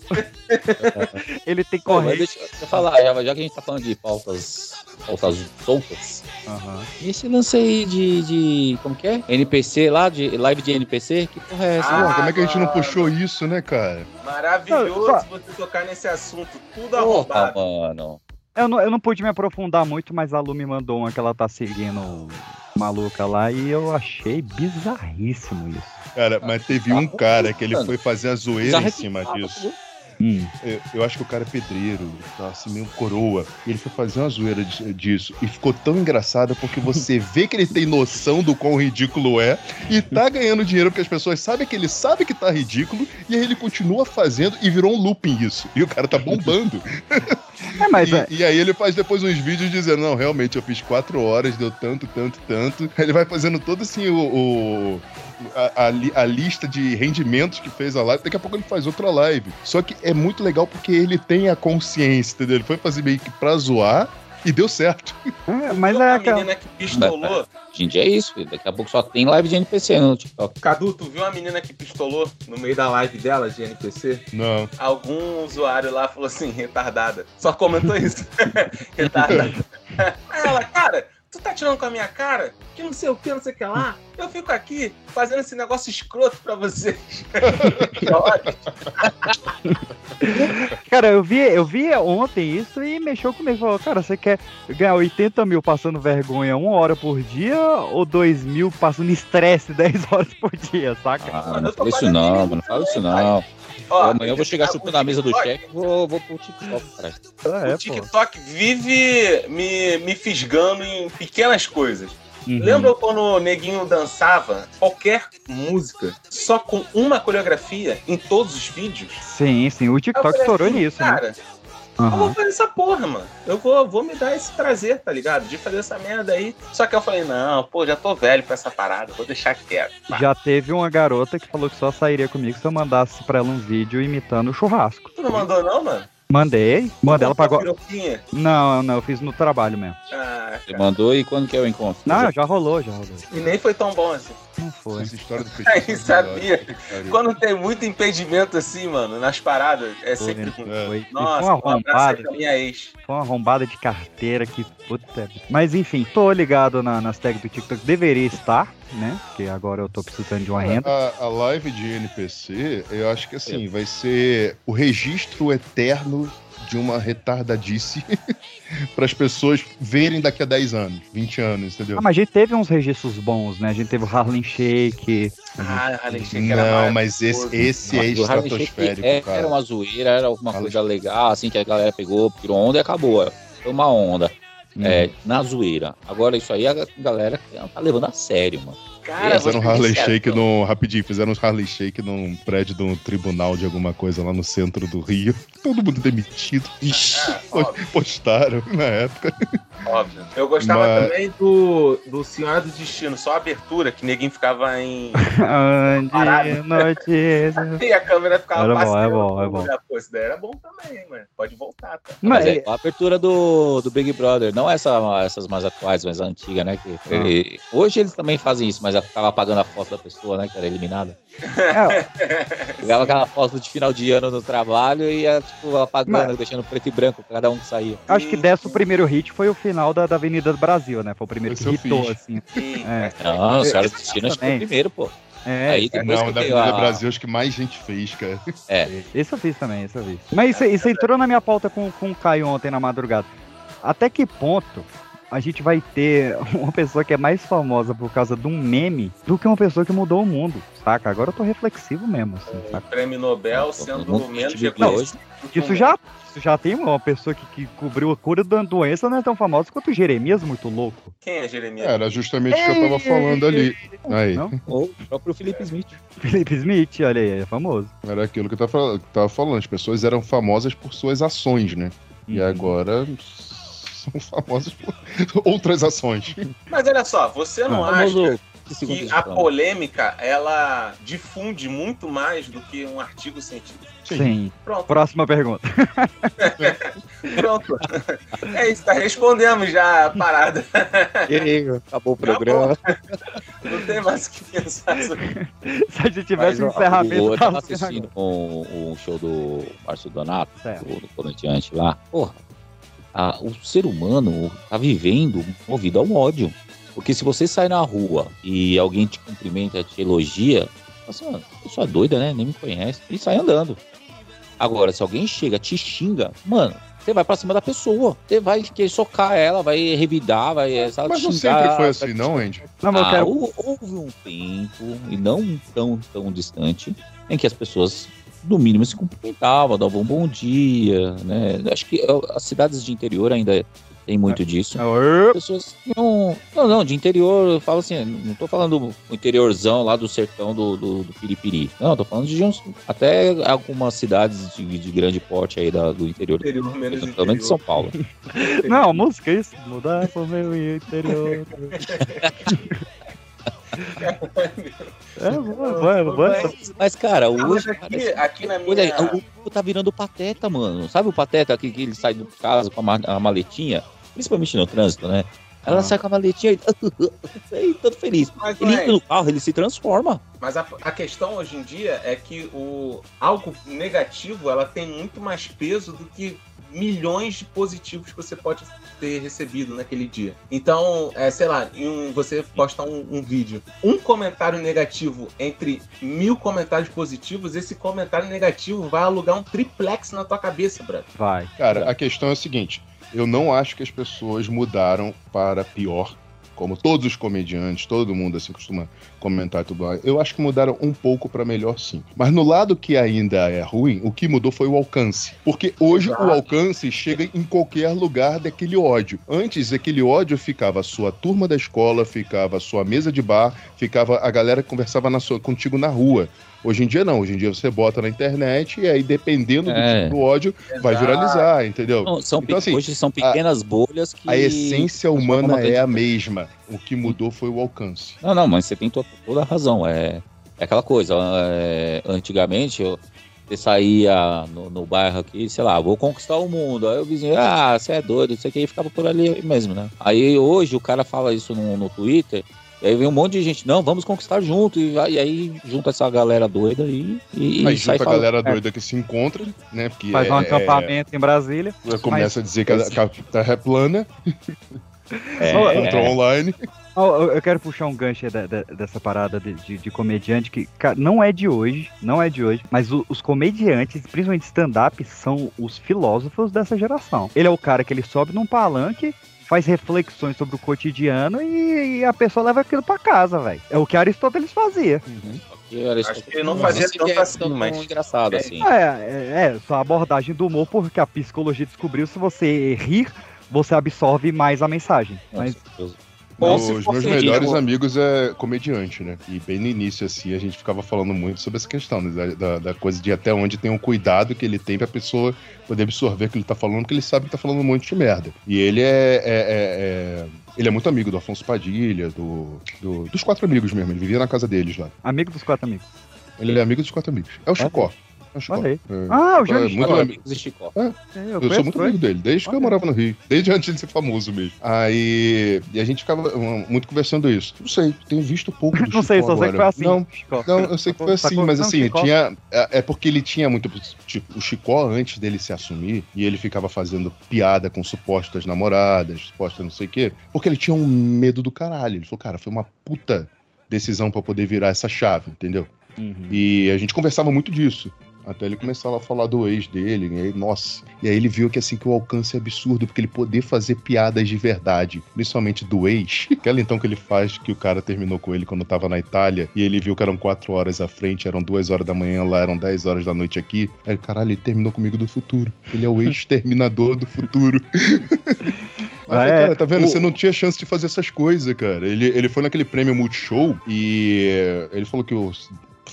Ele tem correio. deixa eu falar, já, já que a gente tá falando de pautas, pautas soltas, Aham. e esse lance aí de, de. Como que é? NPC lá, de live de NPC? Que porra é essa? Ah, Pô, como é que a gente não puxou isso, né, cara? Maravilhoso Não, você tocar nesse assunto. Tudo porra, arrombado. mano. Eu não, eu não pude me aprofundar muito, mas a Lu me mandou uma que ela tá seguindo maluca lá e eu achei bizarríssimo isso. Cara, mas teve um cara que ele foi fazer a zoeira em cima disso. Hum. Eu, eu acho que o cara é pedreiro, tá assim, meio coroa. E ele foi fazer uma zoeira disso. E ficou tão engraçado porque você vê que ele tem noção do quão ridículo é e tá ganhando dinheiro porque as pessoas sabem que ele sabe que tá ridículo e aí ele continua fazendo e virou um looping isso. E o cara tá bombando. É, mas e, é, e aí ele faz depois uns vídeos dizendo, não, realmente eu fiz quatro horas, deu tanto, tanto, tanto. Aí ele vai fazendo todo assim o. o- a, a li- a lista de rendimentos que fez a live, daqui a pouco ele faz outra live. Só que é muito legal porque ele tem a consciência, entendeu? Ele foi fazer meio que pra zoar e deu certo. é, mas é a aquela. menina que pistolou. Gente, é isso, filho. Daqui a pouco só tem live de NPC no TikTok. Cadu, tu viu a menina que pistolou no meio da live dela de NPC? Não. Algum usuário lá falou assim, retardada. Só comentou isso. retardada. Aí ela, cara, tu tá tirando com a minha cara? Que não sei o que, não sei o que lá. Eu fico aqui fazendo esse negócio escroto pra vocês. Que ódio. Cara, eu vi, eu vi ontem isso e mexeu comigo. Falou, cara, você quer ganhar 80 mil passando vergonha uma hora por dia ou 2 mil passando estresse 10 horas por dia, saca? Ah, não isso não, mano. Não fala isso não. Ó, Amanhã eu vou chegar chutando na mesa do TikTok- cheque e vou, vou pro TikTok, cara. É, o TikTok vive me, me fisgando em pequenas coisas. Uhum. Lembra quando o neguinho dançava qualquer música só com uma coreografia em todos os vídeos? Sim, sim. O TikTok estourou assim, nisso, né? Cara, eu vou fazer essa porra, mano. Eu vou, vou me dar esse prazer, tá ligado? De fazer essa merda aí. Só que eu falei, não, pô, já tô velho pra essa parada, vou deixar quieto. Pá. Já teve uma garota que falou que só sairia comigo se eu mandasse pra ela um vídeo imitando o churrasco. Tu não mandou, não, mano? Mandei. Mandei, ela pagou. Piroquinha? Não, não, eu fiz no trabalho mesmo. Ah, Você mandou e quando que é o encontro? Não, já rolou, já rolou. E nem foi tão bom assim. Não foi. Essa história do Aí festival. sabia. Quando tem muito impedimento assim, mano, nas paradas, é Foi, sempre né? ruim. É. Foi, e foi Nossa, uma um aí arrombada. pra minha ex. Foi uma arrombada de carteira que puta. Mas enfim, tô ligado na- nas tags do TikTok. Deveria estar, né? Porque agora eu tô precisando de uma renda. A, a live de NPC, eu acho que assim, vai ser o registro eterno de uma retardadice para as pessoas verem daqui a 10 anos, 20 anos, entendeu? Ah, mas a gente teve uns registros bons, né? A gente teve o Harlem Shake. Ah, Harlem Shake era Não, mas esse, esse é Nossa, Shake estratosférico, é- cara. Era uma zoeira, era alguma Harlem coisa legal, assim, que a galera pegou, tirou onda e acabou. Foi uma onda. É, na zoeira. Agora, isso aí a galera tá levando a sério, mano. Cara, Fizeram um Harley Shake no. Rapidinho, fizeram um Harley Shake num prédio de um tribunal de alguma coisa lá no centro do Rio. Todo mundo demitido. Ah, Po- óbvio, Postaram na época. Óbvio. Eu gostava Mas- também do, do Senhora do Destino, só a abertura, que ninguém ficava em. Onde notícias. E a câmera ficava Era bom, é bom, é bom. Pô, isso daí era bom também, mano. Pode voltar, tá? Mas Mas, é a abertura do, do Big Brother, não essa, essas mais atuais, mas a antiga, né? Que, Ah. e- hoje eles também fazem isso, mas ficava apagando a foto da pessoa, né? Que era eliminada. é, Pegava aquela foto de final de ano no trabalho e ia, tipo, apagando, Mas- deixando preto e branco cada um que saía. acho que dessa o primeiro hit foi o final da, da Avenida do Brasil, né? Foi o primeiro Esse que eu hitou, fiz. assim. Sim, É. Não, os caras destino acho que foi o primeiro, pô. É, Aí depois Não, que da Avenida a- Brasil, acho que mais gente fez, cara. Esse eu fiz também, esse eu fiz. Mas isso, isso entrou na minha pauta com, com o Caio ontem na madrugada. Até que ponto a gente vai ter uma pessoa que é mais famosa por causa de um meme do que uma pessoa que mudou o mundo, saca? Agora eu tô reflexivo mesmo, assim, saca? Prêmio Nobel Não, sendo menos reconhecido. Isso já, isso já tem uma pessoa que, que cobriu a cura da doença, não é tão famosa quanto o Jeremias, muito louco. Quem é Jeremias? Era justamente o que eu tava falando ali. Aí. Não? Ou o próprio Felipe Smith. Felipe Smith, olha aí, é famoso. Era aquilo que eu tava, tava falando. As pessoas eram famosas por suas ações, né? E Uhum. agora são famosas por outras ações. Mas olha só, você não O acha que a polêmica ela difunde muito mais do que um artigo científico? Sim. Pronto, Próxima pergunta. pronto. É isso, tá respondemos já a parada. Acabou o programa. Não tem mais o que pensar sobre Se a gente tivesse um Mas, ó, encerramento. o- Eu tava assistindo o, o show do Márcio Donato, Certo. do, do comediante lá. Porra, a- o ser humano tá vivendo movido ao ódio. Porque se você sai na rua e alguém te cumprimenta, te elogia, você, mano, a pessoa é doida, né? Nem me conhece. E sai andando. Agora, se alguém chega, te xinga, mano, você vai pra cima da pessoa. Você vai querer socar ela, vai revidar, vai Mas não xingar, sempre foi assim, não, Andy? Não, mas eu ah, quero. hou- houve um tempo, e não tão, tão distante, em que as pessoas, no mínimo, se cumprimentavam, davam um bom dia, né? Acho que as cidades de interior ainda tem muito disso. As pessoas não. Não, não, de interior, eu falo assim, não tô falando o interiorzão lá do sertão do, do, do Piripiri. Não, tô falando de uns, até algumas cidades de, de grande porte aí da- do interior. interior menos Pelo menos de São Paulo. Não, a música é isso. Mudar pro meu interior. é, boa, boa, boa. Mas- Mas, cara, Mas hoje. aqui, parece- aqui na minha. Coisa, o povo tá virando pateta, mano. Sabe o pateta que, que ele sai de casa com a, ma- a maletinha? Principalmente no trânsito, né? Ela Ah. sai com a maletinha e, todo feliz. Mas, Ele entra no carro, ele se transforma. Mas a, a questão hoje em dia é que o algo negativo ela tem muito mais peso do que milhões de positivos que você pode ter recebido naquele dia. Então, é, sei lá, em um- você posta um, um vídeo, um comentário negativo entre mil comentários positivos, esse comentário negativo vai alugar um triplex na tua cabeça, brother. Vai. Cara, a questão é a seguinte: eu não acho que as pessoas mudaram para pior, como todos os comediantes, todo mundo assim costuma comentar e tudo mais. Eu acho que mudaram um pouco para melhor, sim. Mas no lado que ainda é ruim, o que mudou foi o alcance. Porque hoje Exato. o alcance chega em qualquer lugar daquele ódio. Antes, aquele ódio ficava a sua turma da escola, ficava a sua mesa de bar, ficava a galera que conversava na sua, contigo na rua. Hoje em dia não, hoje em dia você bota na internet e aí dependendo do É. tipo do ódio, vai Exato. viralizar, entendeu? Não, são, Então, assim, hoje são pequenas bolhas que. A essência humana é a mesma. O que mudou foi o alcance. Não, não, mas você tem to- toda a razão. É, é aquela coisa. é, antigamente, eu, você saía no, no bairro aqui, sei lá, vou conquistar o mundo. Aí o vizinho, ah, você é doido, isso aqui ficava por ali mesmo, né? Aí hoje o cara fala isso no, no Twitter. E aí vem um monte de gente, não, vamos conquistar junto. E, e aí junta essa galera doida aí e, Aí e sai junta a falando. galera doida que se encontra, né? Porque Faz um é- acampamento em Brasília. é- começa a dizer que a, que a terra é plana, É, online. Eu, quero puxar um gancho aí da- da- dessa parada de, de- de comediante que, cara, não é de hoje, não é de hoje, mas o- os comediantes, principalmente stand-up, são os filósofos dessa geração. Ele é o cara que ele sobe num palanque, faz reflexões sobre o cotidiano e, e a pessoa leva aquilo pra casa, velho. É o que Aristóteles fazia. Isso Acho que ele não fazia tanto que é assim, mas- engraçado É. assim. É, é, é, só a abordagem do humor, porque a psicologia descobriu se você rir você absorve mais a mensagem. Mas Nossa, se Os meus melhores digo- amigos é comediante, né? E bem no início, assim, a gente ficava falando muito sobre essa questão, né? da, da- da coisa de até onde tem um cuidado que ele tem pra pessoa poder absorver o que ele tá falando, porque ele sabe que tá falando um monte de merda. E ele é. é- é- é- ele é muito amigo do Afonso Padilha, do, do- dos quatro amigos mesmo. Ele vivia na casa deles lá. amigo dos quatro amigos. Ele é amigo dos quatro amigos. É o Chicó. É o Chicó. Olha. É. Ah, o É, Jorge muito Chicó. amigo. Chicó. É, Eu, sou conheço muito amigo dele, desde que eu Olha. morava no Rio. Desde antes de ser famoso mesmo. Aí. E a gente ficava um, muito conversando isso. Não sei, tenho visto pouco do Não sei, Chicó só sei que foi agora. assim. Não, Chicó. não, eu sei que foi assim, mas assim, Chicó. tinha. É, é porque ele tinha muito. Tipo, o Chicó, antes dele se assumir, e ele ficava fazendo piada com supostas namoradas, supostas não sei o quê, porque ele tinha um medo do caralho. Ele falou, cara, foi uma puta decisão pra poder virar essa chave, entendeu? Uhum. E a gente conversava muito disso. Até ele começava a falar do ex dele, e aí, nossa. E aí ele viu que assim que o alcance é absurdo, porque ele poder fazer piadas de verdade, principalmente do ex. Aquela então que ele faz que o cara terminou com ele quando tava na Itália, e ele viu que eram quatro horas à frente, eram duas horas da manhã lá, eram 10 horas da noite aqui. Aí, caralho, ele terminou comigo do futuro. Ele é o ex-terminador do futuro. Ah, é? cara, tá vendo? O- Você não tinha chance de fazer essas coisas, cara. Ele, ele foi naquele prêmio Multishow e ele falou que os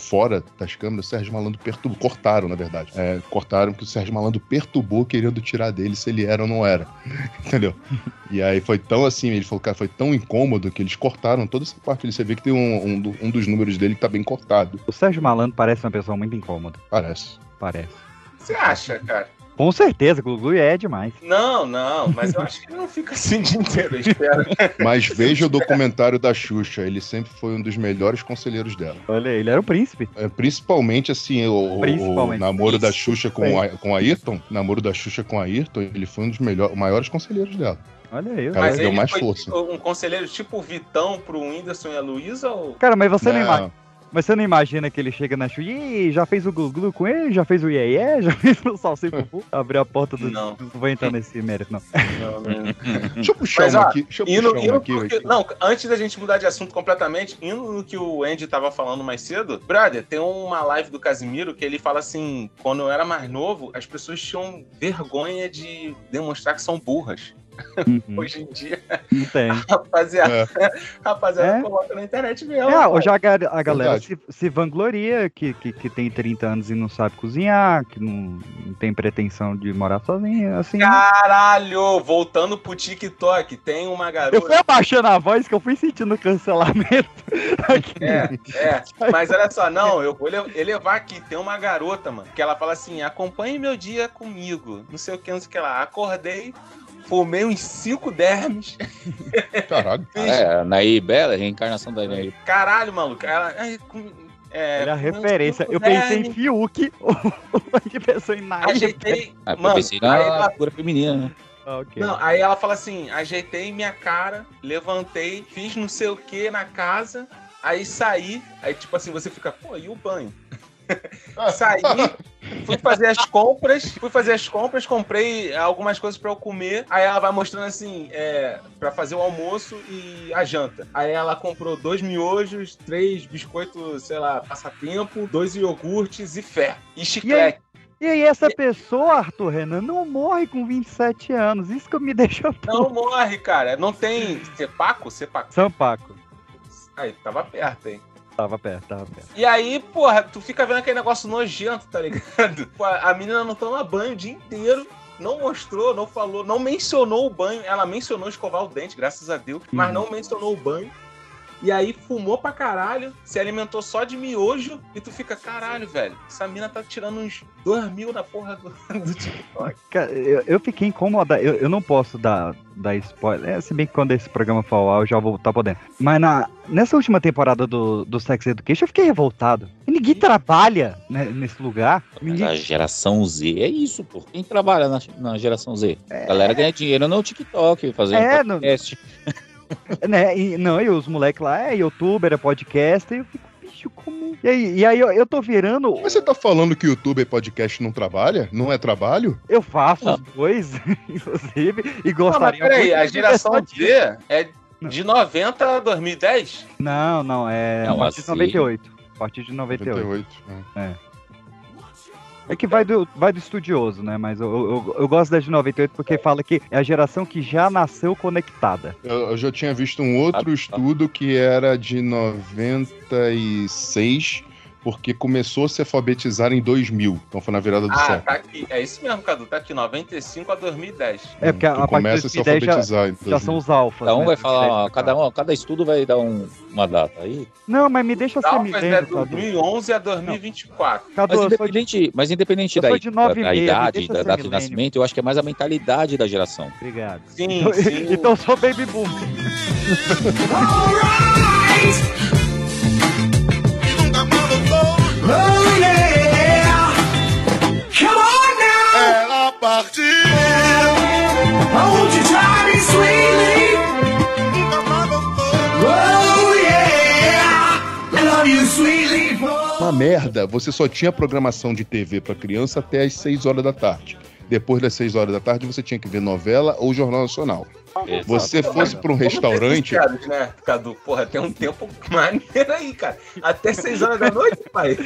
fora das câmeras, o Sérgio Malandro perturbou. Cortaram, na verdade. É, cortaram que o Sérgio Malandro perturbou querendo tirar dele se ele era ou não era. Entendeu? E aí foi tão assim, ele falou, cara, foi tão incômodo que eles cortaram toda essa parte. Você vê que tem um, um, um dos números dele que tá bem cortado. O Sérgio Malandro parece uma pessoa muito incômoda. Parece. Parece. Você acha, cara? Com certeza, Gugu é demais. Não, não, mas eu acho que ele não fica assim o dia inteiro, eu espero. Mas veja o documentário da Xuxa. Ele sempre foi um dos melhores conselheiros dela. Olha, ele era o príncipe. É, principalmente assim, o, Principalmente. o namoro da Xuxa com, a, com a Ayrton, namoro da Xuxa com a Ayrton, ele foi um dos melhores, maiores conselheiros dela. Olha aí. Cara, mas deu ele mais foi força. tipo um conselheiro tipo o Vitão pro Whindersson e a Luísa ou. Cara, mas você não, Não. Mas você não imagina que ele chega na Xuxa e já fez o Gugu com ele, já fez o Iê Iê, já fez o Salsi Pupu. Abriu a porta do. Não. Não vou entrar nesse mérito, não. Não, não. Deixa eu puxar Mas, uma ó, aqui. Deixa eu Indo, puxar indo uma aqui. porque- aqui. não, antes da gente mudar de assunto completamente, indo no que o Andy tava falando mais cedo, brother, tem uma live do Casimiro que ele fala assim: quando eu era mais novo, as pessoas tinham vergonha de demonstrar que são burras. Uhum. Hoje em dia, Não tem. rapaziada, rapaziada É. coloca na internet mesmo. É, hoje a, ga- a galera Verdade. se, se vangloria que, que, que tem 30 anos e não sabe cozinhar, que não, não tem pretensão de morar sozinha, assim. Caralho, voltando pro TikTok, tem uma Eu fui garota. abaixando a voz que eu fui sentindo cancelamento. aqui. É, é. Mas olha só, não, eu vou ele- elevar aqui. Tem uma garota, mano, que ela fala assim: acompanhe meu dia comigo. Não sei o que, não sei o que lá. Acordei, fumei uns cinco dermes. Caralho. Fiz, É, a Nair Bela, reencarnação da Nair. Caralho, maluco. Ela. é, Olha a fumei uns referência. Eu pensei em Fiuk, o de pessoa em Nair. Ajeitei. Ah, eu Mano, pensei na ela, figura feminina, né? Ah, ok. não, aí ela fala assim: ajeitei minha cara, levantei, fiz não sei o que na casa, aí saí. Aí, tipo assim, você fica, pô, e o banho? Saí, fui fazer as compras, fui fazer as compras, comprei algumas coisas pra eu comer. Aí ela vai mostrando assim, é, para fazer o almoço e a janta. Aí ela comprou dois miojos, três biscoitos, sei lá, passatempo, dois iogurtes e fé. E chiclete. E aí, essa pessoa, Arthur Renan, não morre com 27 anos. Isso que me deixa Não morre, cara. Não tem sepaco? Sepaco. Sampaco. Aí, tava perto, hein? Tava perto, tava perto. E aí, porra, tu fica vendo aquele negócio nojento, tá ligado? A menina não toma banho o dia inteiro. Não mostrou, não falou, não mencionou o banho. Ela mencionou escovar o dente, graças a Deus, mas Uhum. não mencionou o banho. E aí fumou pra caralho, se alimentou só de miojo e tu fica, caralho, velho, essa mina tá tirando uns 2 mil na porra do, do TikTok. Cara, eu, eu fiquei incomodado. Eu, eu não posso dar, dar spoiler. É, se bem que quando esse programa for ao ar, eu já vou estar podendo. Mas na, nessa última temporada do, do Sex Education, eu fiquei revoltado. E ninguém trabalha né, nesse lugar. Ninguém, a geração Z é isso, pô. Quem trabalha na, na geração Z? A galera ganha dinheiro no TikTok, fazendo É, no- podcast. né? E, não, e os moleques lá é youtuber, é podcast. E eu fico, bicho, como. E aí, e aí eu, eu tô virando. Mas você tá falando que YouTube e podcast não trabalha? Não é trabalho? Eu faço Não. os dois, inclusive, e Não, mas gostaria peraí, a de geração. Z é de 90 a 2010? Não, não, é Não, a partir de assim- 98. A partir de 98. 98. né? É que vai do, vai do estudioso, né? Mas eu, eu, eu gosto da de 98 porque fala que é a geração que já nasceu conectada. Eu, eu já tinha visto um outro estudo que era de 96, porque começou a se alfabetizar em 2000. Então foi na virada do Ah, século. tá aqui. É isso mesmo, Cadu. Tá aqui, 95 a 2010. É, porque a, Que a partir começa a se 2010 já, alfabetizar. em já são 2000. os alfas. Cada um né? vai falar, 2010 cada, um, cada estudo vai dar um- uma data aí. Não, mas me deixa ser Alphas é milênio, Cadu. 2011 a 2024. Cadu, Mas sou de independente, mas independente da, da, da me idade, da data de nascimento, eu acho que é mais a mentalidade da geração. Obrigado. Sim, Então, sim. então eu sou baby boom. Oh You try me sweetly? Oh yeah! I love you sweetly Uma merda, você só tinha programação de TV pra criança até as 6 horas da tarde. Depois das 6 horas da tarde, você tinha que ver novela ou Jornal Nacional. Você fosse pra um restaurante, né, Cadu? Porra, tem um tempo maneiro aí, cara. Até 6 horas da noite, pai.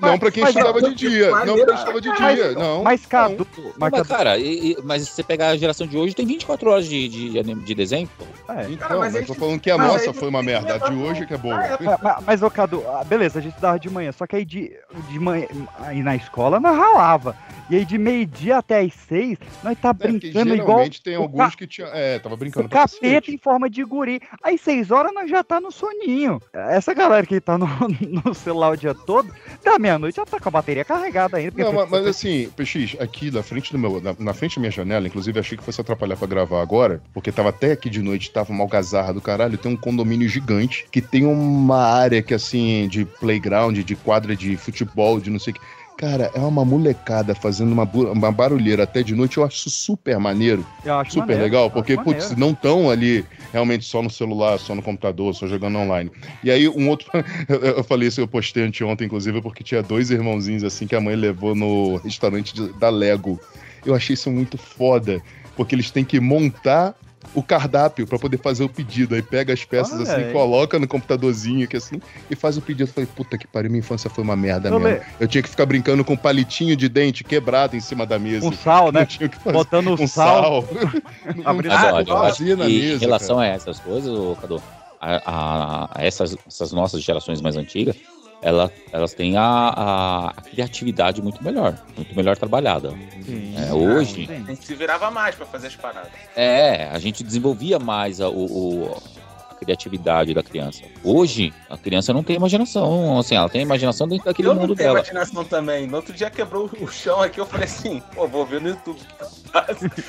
Não, não pra quem mas- estudava de dia. Não pra quem estudava de dia. Não. Mas, Cadu, mas, cara, e- e- mas se você pegar a geração de hoje, tem 24 horas de, de, de desenho. pô. é. Então, Cara, mas mas aí- tô falando que a nossa foi uma merda. A de hoje que é boa. Ah, é, Mas, mas, ô Cadu, ah, beleza, a gente estudava de manhã, só que aí de, de manhã, aí na escola nós ralava. E aí de meio-dia até as seis, nós tá É, brincando igual geralmente tem alguns que tinha. É, tava brincando o capeta em forma de guri. Aí seis horas nós já tá no soninho. Essa galera que tá no, no celular o dia todo, da meia-noite já tá com a bateria carregada ainda. Não, mas, mas assim, PX, aqui na frente do meu, na, na frente da minha janela, inclusive achei que fosse atrapalhar pra gravar agora, porque tava até aqui de noite, tava uma algazarra do caralho, tem um condomínio gigante que tem uma área que assim, de playground, de quadra de futebol, de não sei o que. Cara, é uma molecada fazendo uma, uma barulheira até de noite, eu acho super maneiro, eu acho super maneiro, legal, porque, putz, maneiro. não estão ali realmente só no celular, só no computador, só jogando online. E aí, um outro. eu, eu falei isso, eu postei anteontem, inclusive, porque tinha dois irmãozinhos assim que a mãe levou no restaurante de- da Lego. Eu achei isso muito foda, porque eles têm que montar o cardápio pra poder fazer o pedido. Aí pega as peças Olha assim, aí. coloca no computadorzinho aqui assim e faz o pedido. Eu falei, puta que pariu, minha infância foi uma merda Eu mesmo. Eu tinha que ficar brincando com um palitinho de dente quebrado em cima da mesa. Com sal, Eu né? tinha que fazer Botando com sal. sal. Abrindo Ah, na que mesa, em relação a essas coisas, ô, Cadu, a, a- a essas, essas nossas gerações mais antigas, ela, elas têm a, a- a criatividade muito melhor, muito melhor trabalhada. Sim. É, hoje, Sim. A gente se virava mais pra fazer as paradas. é, a gente desenvolvia mais a, o, o- a criatividade da criança. Hoje, a criança não tem imaginação, assim, ela tem imaginação dentro daquele eu não mundo tenho dela. imaginação também. No outro dia quebrou o chão aqui, eu falei assim, pô, vou ver no YouTube.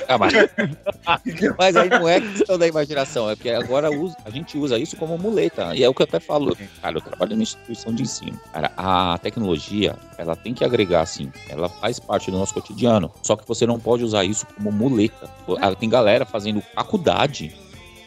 Ah, mas, mas aí não é questão da imaginação, é porque agora usa- a gente usa isso como muleta. E é o que eu até falo. Cara, eu trabalho numa instituição de ensino. Cara, a tecnologia, ela tem que agregar, sim. Ela faz parte do nosso cotidiano. Só que você não pode usar isso como muleta. Ah, Tem galera fazendo faculdade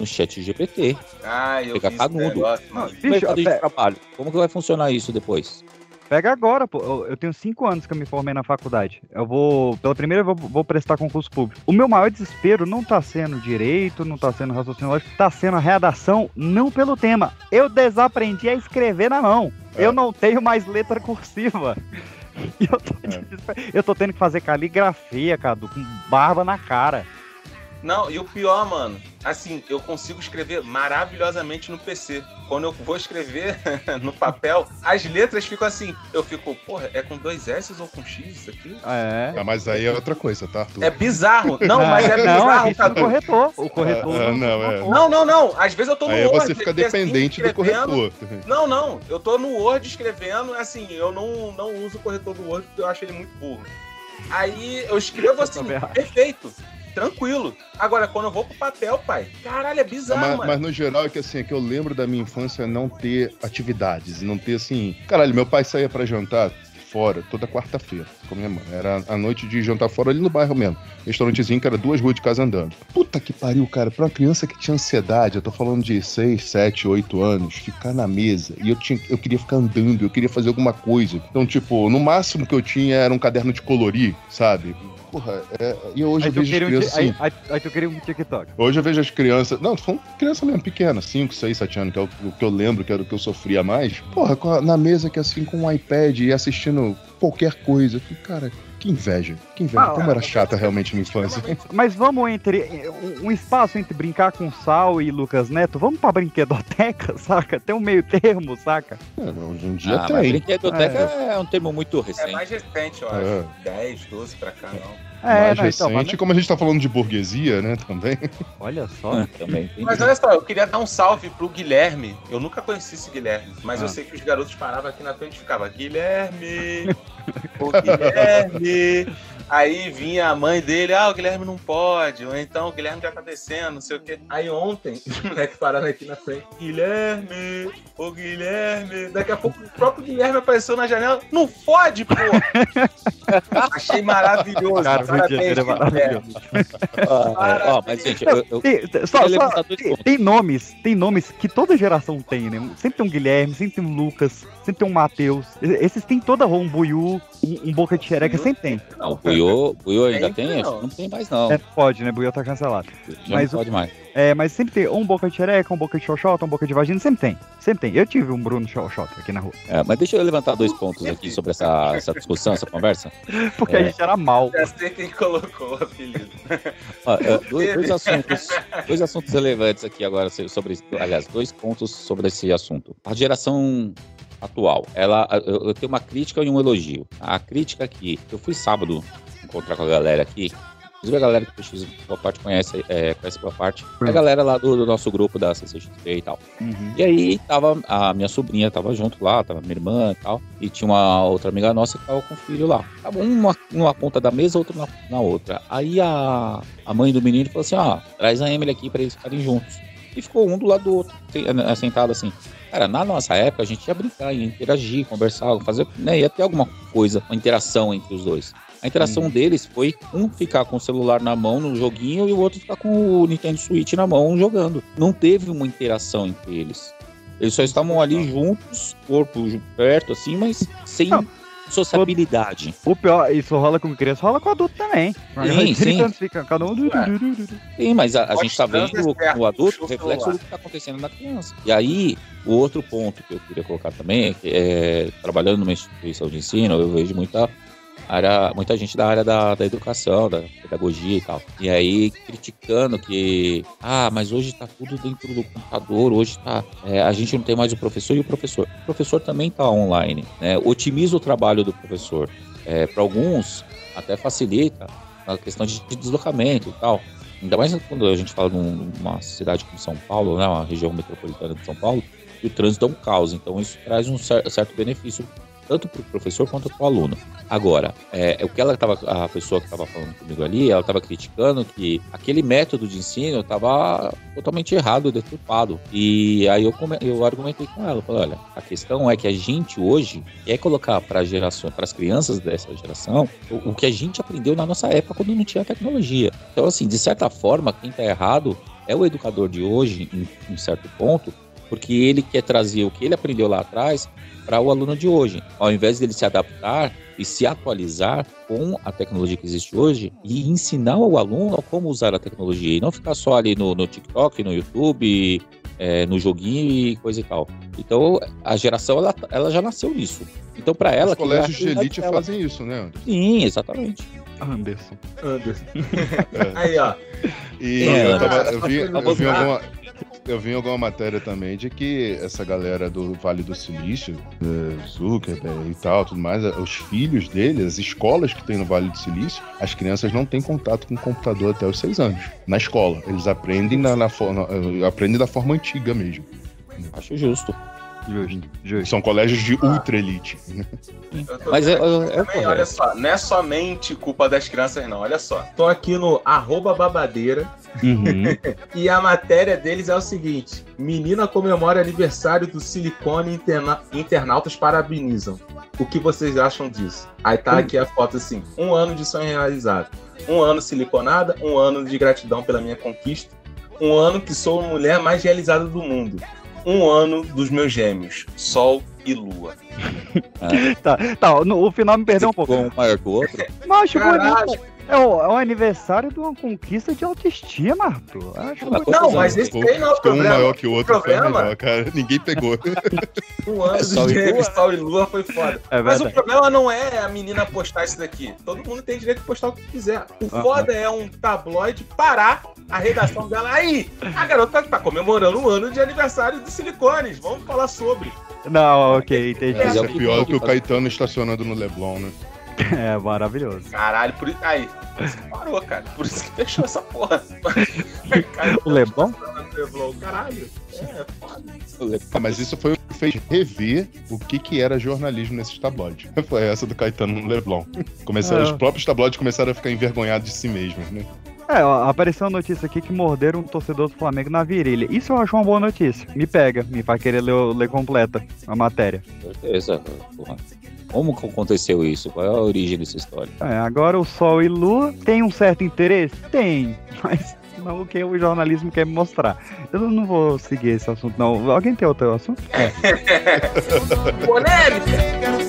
no chat GPT. Ah, eu esse canudo. Não, bicho, mercado de trabalho. Como que vai funcionar isso depois? pega agora, pô. Eu, tenho cinco anos que eu me formei na faculdade. Eu vou, pela primeira vez, eu vou, vou prestar concurso público. O meu maior desespero não tá sendo direito, não tá sendo raciocínio lógico, tá sendo a redação, não pelo tema. Eu desaprendi a escrever na mão. É. Eu não tenho mais letra cursiva. E eu tô, É. eu tô tendo que fazer caligrafia, Cadu, com barba na cara. Não, e o pior, mano, assim, eu consigo escrever maravilhosamente no PC. Quando eu vou escrever no papel, as letras ficam assim. Eu fico, porra, é com dois S ou com X isso aqui? É. Ah, mas aí é outra coisa, tá, Arthur? É bizarro. Não, mas é não, bizarro, é do Cadu. corretor. O corretor. Ah, ah, não, é. Não, não, não. Às vezes eu tô no Aí Word. você fica assim, dependente do escrevendo. corretor. Não, não. Eu tô no Word escrevendo, assim, eu não, não uso o corretor do Word porque eu acho ele muito burro. Aí eu escrevo assim, perfeito, tranquilo. Agora, quando eu vou pro papel, pai, caralho, é bizarro, mas, mano. mas no geral é que assim, é que eu lembro da minha infância não ter atividades, não ter assim. Caralho, meu pai saía pra jantar fora toda quarta-feira com minha mãe. Era a noite de jantar fora ali no bairro mesmo. Restaurantezinho que era duas ruas de casa andando. Puta que pariu, cara. Pra uma criança que tinha ansiedade, eu tô falando de 6, 7, 8 anos, ficar na mesa. E eu, tinha, eu queria ficar andando, eu queria fazer alguma coisa. Então, tipo, no máximo que eu tinha era um caderno de colorir, sabe? Porra, é, e hoje Aí eu tu, vejo as um, crianças ti- assim. aí, aí- aí tu queria um TikTok. Hoje eu vejo as crianças. Não, tô falando criança mesmo, pequena, 5, 6, 7 anos, que é o, o que eu lembro, que era o que eu sofria mais. Porra, na mesa que assim, com um iPad e assistindo qualquer coisa. Eu falei, cara, que inveja. Que inveja. Ah, Como era chata realmente minha infância. Mas vamos entre. Um, espaço entre brincar com Sal e Lucas Neto. Vamos pra brinquedoteca, saca? Tem um meio termo, saca? Cara, hoje em dia Ah, mas tem. brinquedoteca é. um termo muito É recente. mais recente, eu É. acho. 10, 12 pra cá, não. É, mais não, então, recente, mas- como a gente tá falando de burguesia, né, também. Olha só. Ah, também. Mas olha só, eu queria dar um salve pro Guilherme. Eu nunca conheci esse Guilherme, mas Ah. eu sei que os garotos paravam aqui na frente e ficavam Guilherme, o Guilherme. Aí vinha a mãe dele, ah, o Guilherme não pode, ou então o Guilherme já tá descendo, não sei o quê. Aí ontem, os moleques pararam aqui na frente, Guilherme, ô Guilherme. Daqui a pouco o próprio Guilherme apareceu na janela, não fode, pô! Achei maravilhoso. Cara, Janeiro é Guilherme. maravilhoso. Ah, é, ó, mas, gente, eu, eu Tem, só- queria só- tem, tem nomes, tem nomes que toda geração tem, né? Sempre tem um Guilherme, sempre tem um Lucas, sempre tem um Matheus. Esses tem toda um Buiú, um, um Boca de Xereca, sempre tem. Não, o Buiô, Buiô ainda Tem, tem? não. Acho que não tem mais, não. É, pode, né? Buiú tá cancelado. Já mas não o- pode mais. É, mas sempre tem um Boca de Xereca, um Boca de Xoxota, um Boca de Vagina, sempre tem. Sempre tem. Eu tive um Bruno Xoxota aqui na rua. É, mas deixa eu levantar dois pontos aqui sobre essa, essa discussão, essa conversa. Porque a É. gente era mal. Já sei quem colocou o apelido. É, dois, dois assuntos, dois assuntos relevantes aqui agora so- sobre, aliás, dois pontos sobre esse assunto. A geração atual, ela, eu, eu tenho uma crítica e um elogio. A crítica aqui, eu fui sábado encontrar com a galera aqui. Inclusive a galera que boa parte conhece, é, conhece boa parte. É a galera lá do, do nosso grupo da CCXP e tal. Uhum. E aí tava a minha sobrinha tava junto lá, tava minha irmã e tal. E tinha uma outra amiga nossa que tava com o filho lá. Tava uma numa ponta da mesa, outra na, na outra. Aí a, a mãe do menino falou assim: ó, traz a Emily aqui pra eles ficarem juntos. E ficou um do lado do outro, eh, sentado assim. Cara, na nossa época a gente ia brincar, ia interagir, conversar, fazer, né? Ia ter alguma coisa, uma interação entre os dois. A interação deles foi um ficar com o celular na mão no joguinho e o outro ficar com o Nintendo Switch na mão jogando. Não teve uma interação entre eles. Eles só estavam ali juntos, corpo perto, assim, mas sem Não. sociabilidade. O pior, isso rola com criança, rola com adulto também. Sim, sim. Fica cada um. Sim, mas a, a gente tá vendo no adulto o o reflexo do que tá acontecendo na criança. E aí, o outro ponto que eu queria colocar também é que, é, trabalhando numa instituição de ensino, eu vejo muita área, muita gente da área da, da educação, da pedagogia e tal. E aí, criticando que, ah, mas hoje tá tudo dentro do computador, hoje tá, é, a gente não tem mais o professor e o professor. O professor também tá online, né? Otimiza o trabalho do professor. É, Para alguns, até facilita a questão de de deslocamento e tal. Ainda mais quando a gente fala de um- uma cidade como São Paulo, né, uma região metropolitana de São Paulo, e o trânsito é um caos. Então isso traz um cer- certo benefício tanto para o professor quanto para o aluno. Agora, é, é o que ela tava, a pessoa que estava falando comigo ali, ela estava criticando que aquele método de ensino estava totalmente errado, deturpado. E aí eu, eu argumentei com ela, falei, olha, a questão é que a gente hoje quer colocar para geração, para as crianças dessa geração, o, o que a gente aprendeu na nossa época quando não tinha tecnologia. Então, assim, de certa forma, quem está errado é o educador de hoje, em, em certo ponto, porque ele quer trazer o que ele aprendeu lá atrás para o aluno de hoje, ao invés dele se adaptar e se atualizar com a tecnologia que existe hoje e ensinar ao aluno como usar a tecnologia e não ficar só ali no, no TikTok, no YouTube, é, no joguinho e coisa e tal. Então a geração ela, ela já nasceu nisso. Então para ela Os é colégios de elite dela. fazem isso, né? Anderson? Sim, exatamente. Anderson. É. Aí, ó. E É, eu, tava- eu vi, eu vi alguma, eu vi alguma matéria também de que essa galera do Vale do Silício, eh, Zuckerberg e tal, tudo mais, eh, os filhos deles, as escolas que tem no Vale do Silício, as crianças não têm contato com o computador até os seis anos. Na escola. Eles aprendem, na, na forma, eh, aprendem da forma antiga mesmo. Acho justo. Justo, justo. São colégios de ultra elite. Mas é, é, é também, olha só, não é somente culpa das crianças, não. Olha só. Tô aqui no arroba babadeira Uhum. e a matéria deles é o seguinte: Menina comemora aniversário do silicone interna internautas parabenizam. O que vocês acham disso? Aí tá aqui a foto assim: um ano de sonho realizado. Um ano siliconada, um ano de gratidão pela minha conquista. Um ano que sou a mulher mais realizada do mundo. Um ano dos meus gêmeos, Sol e Lua. Tá, no, o final me perdeu um pouco. Um maior que o outro. Mas acho Caralho. bonito. É o, é o aniversário de uma conquista de autoestima, Arthur. Acho Não, Quantos mas esse aí não é o Ficou um problema. maior que o outro, foi problema? melhor, cara. Ninguém pegou. Um ano É de e James? Sol e Lua foi foda. É Mas o problema não é a menina postar isso daqui. Todo mundo tem direito de postar o que quiser. O Aham. foda é um tabloide parar a redação dela. Aí, a garota tá comemorando o ano de aniversário do Silicones. Vamos falar sobre. Não, ok, entendi. Mas é Isso o é pior do tem que o fazer. Caetano estacionando no Leblon, né? É maravilhoso. Caralho, por isso. Aí, por isso que parou, cara. Por isso que fechou essa porra. Cara, O Leblon? Leblon, Caralho. É, foda. Ah, mas isso foi o que fez rever o que, que era jornalismo nesses tabloides. Foi essa do Caetano no Leblon. Começaram, É. Os próprios tabloides começaram a ficar envergonhados de si mesmos, né? É, ó, apareceu uma notícia aqui que morderam um torcedor do Flamengo na virilha. Isso eu acho uma boa notícia. Me pega, me faz querer ler, ler completa a matéria. Certeza, porra. Como que aconteceu isso? Qual é a origem dessa história? É, agora o Sol e Lua tem um certo interesse? Tem, mas não o que o jornalismo quer me mostrar. Eu não vou seguir esse assunto, não. Alguém tem outro assunto? Polêmica.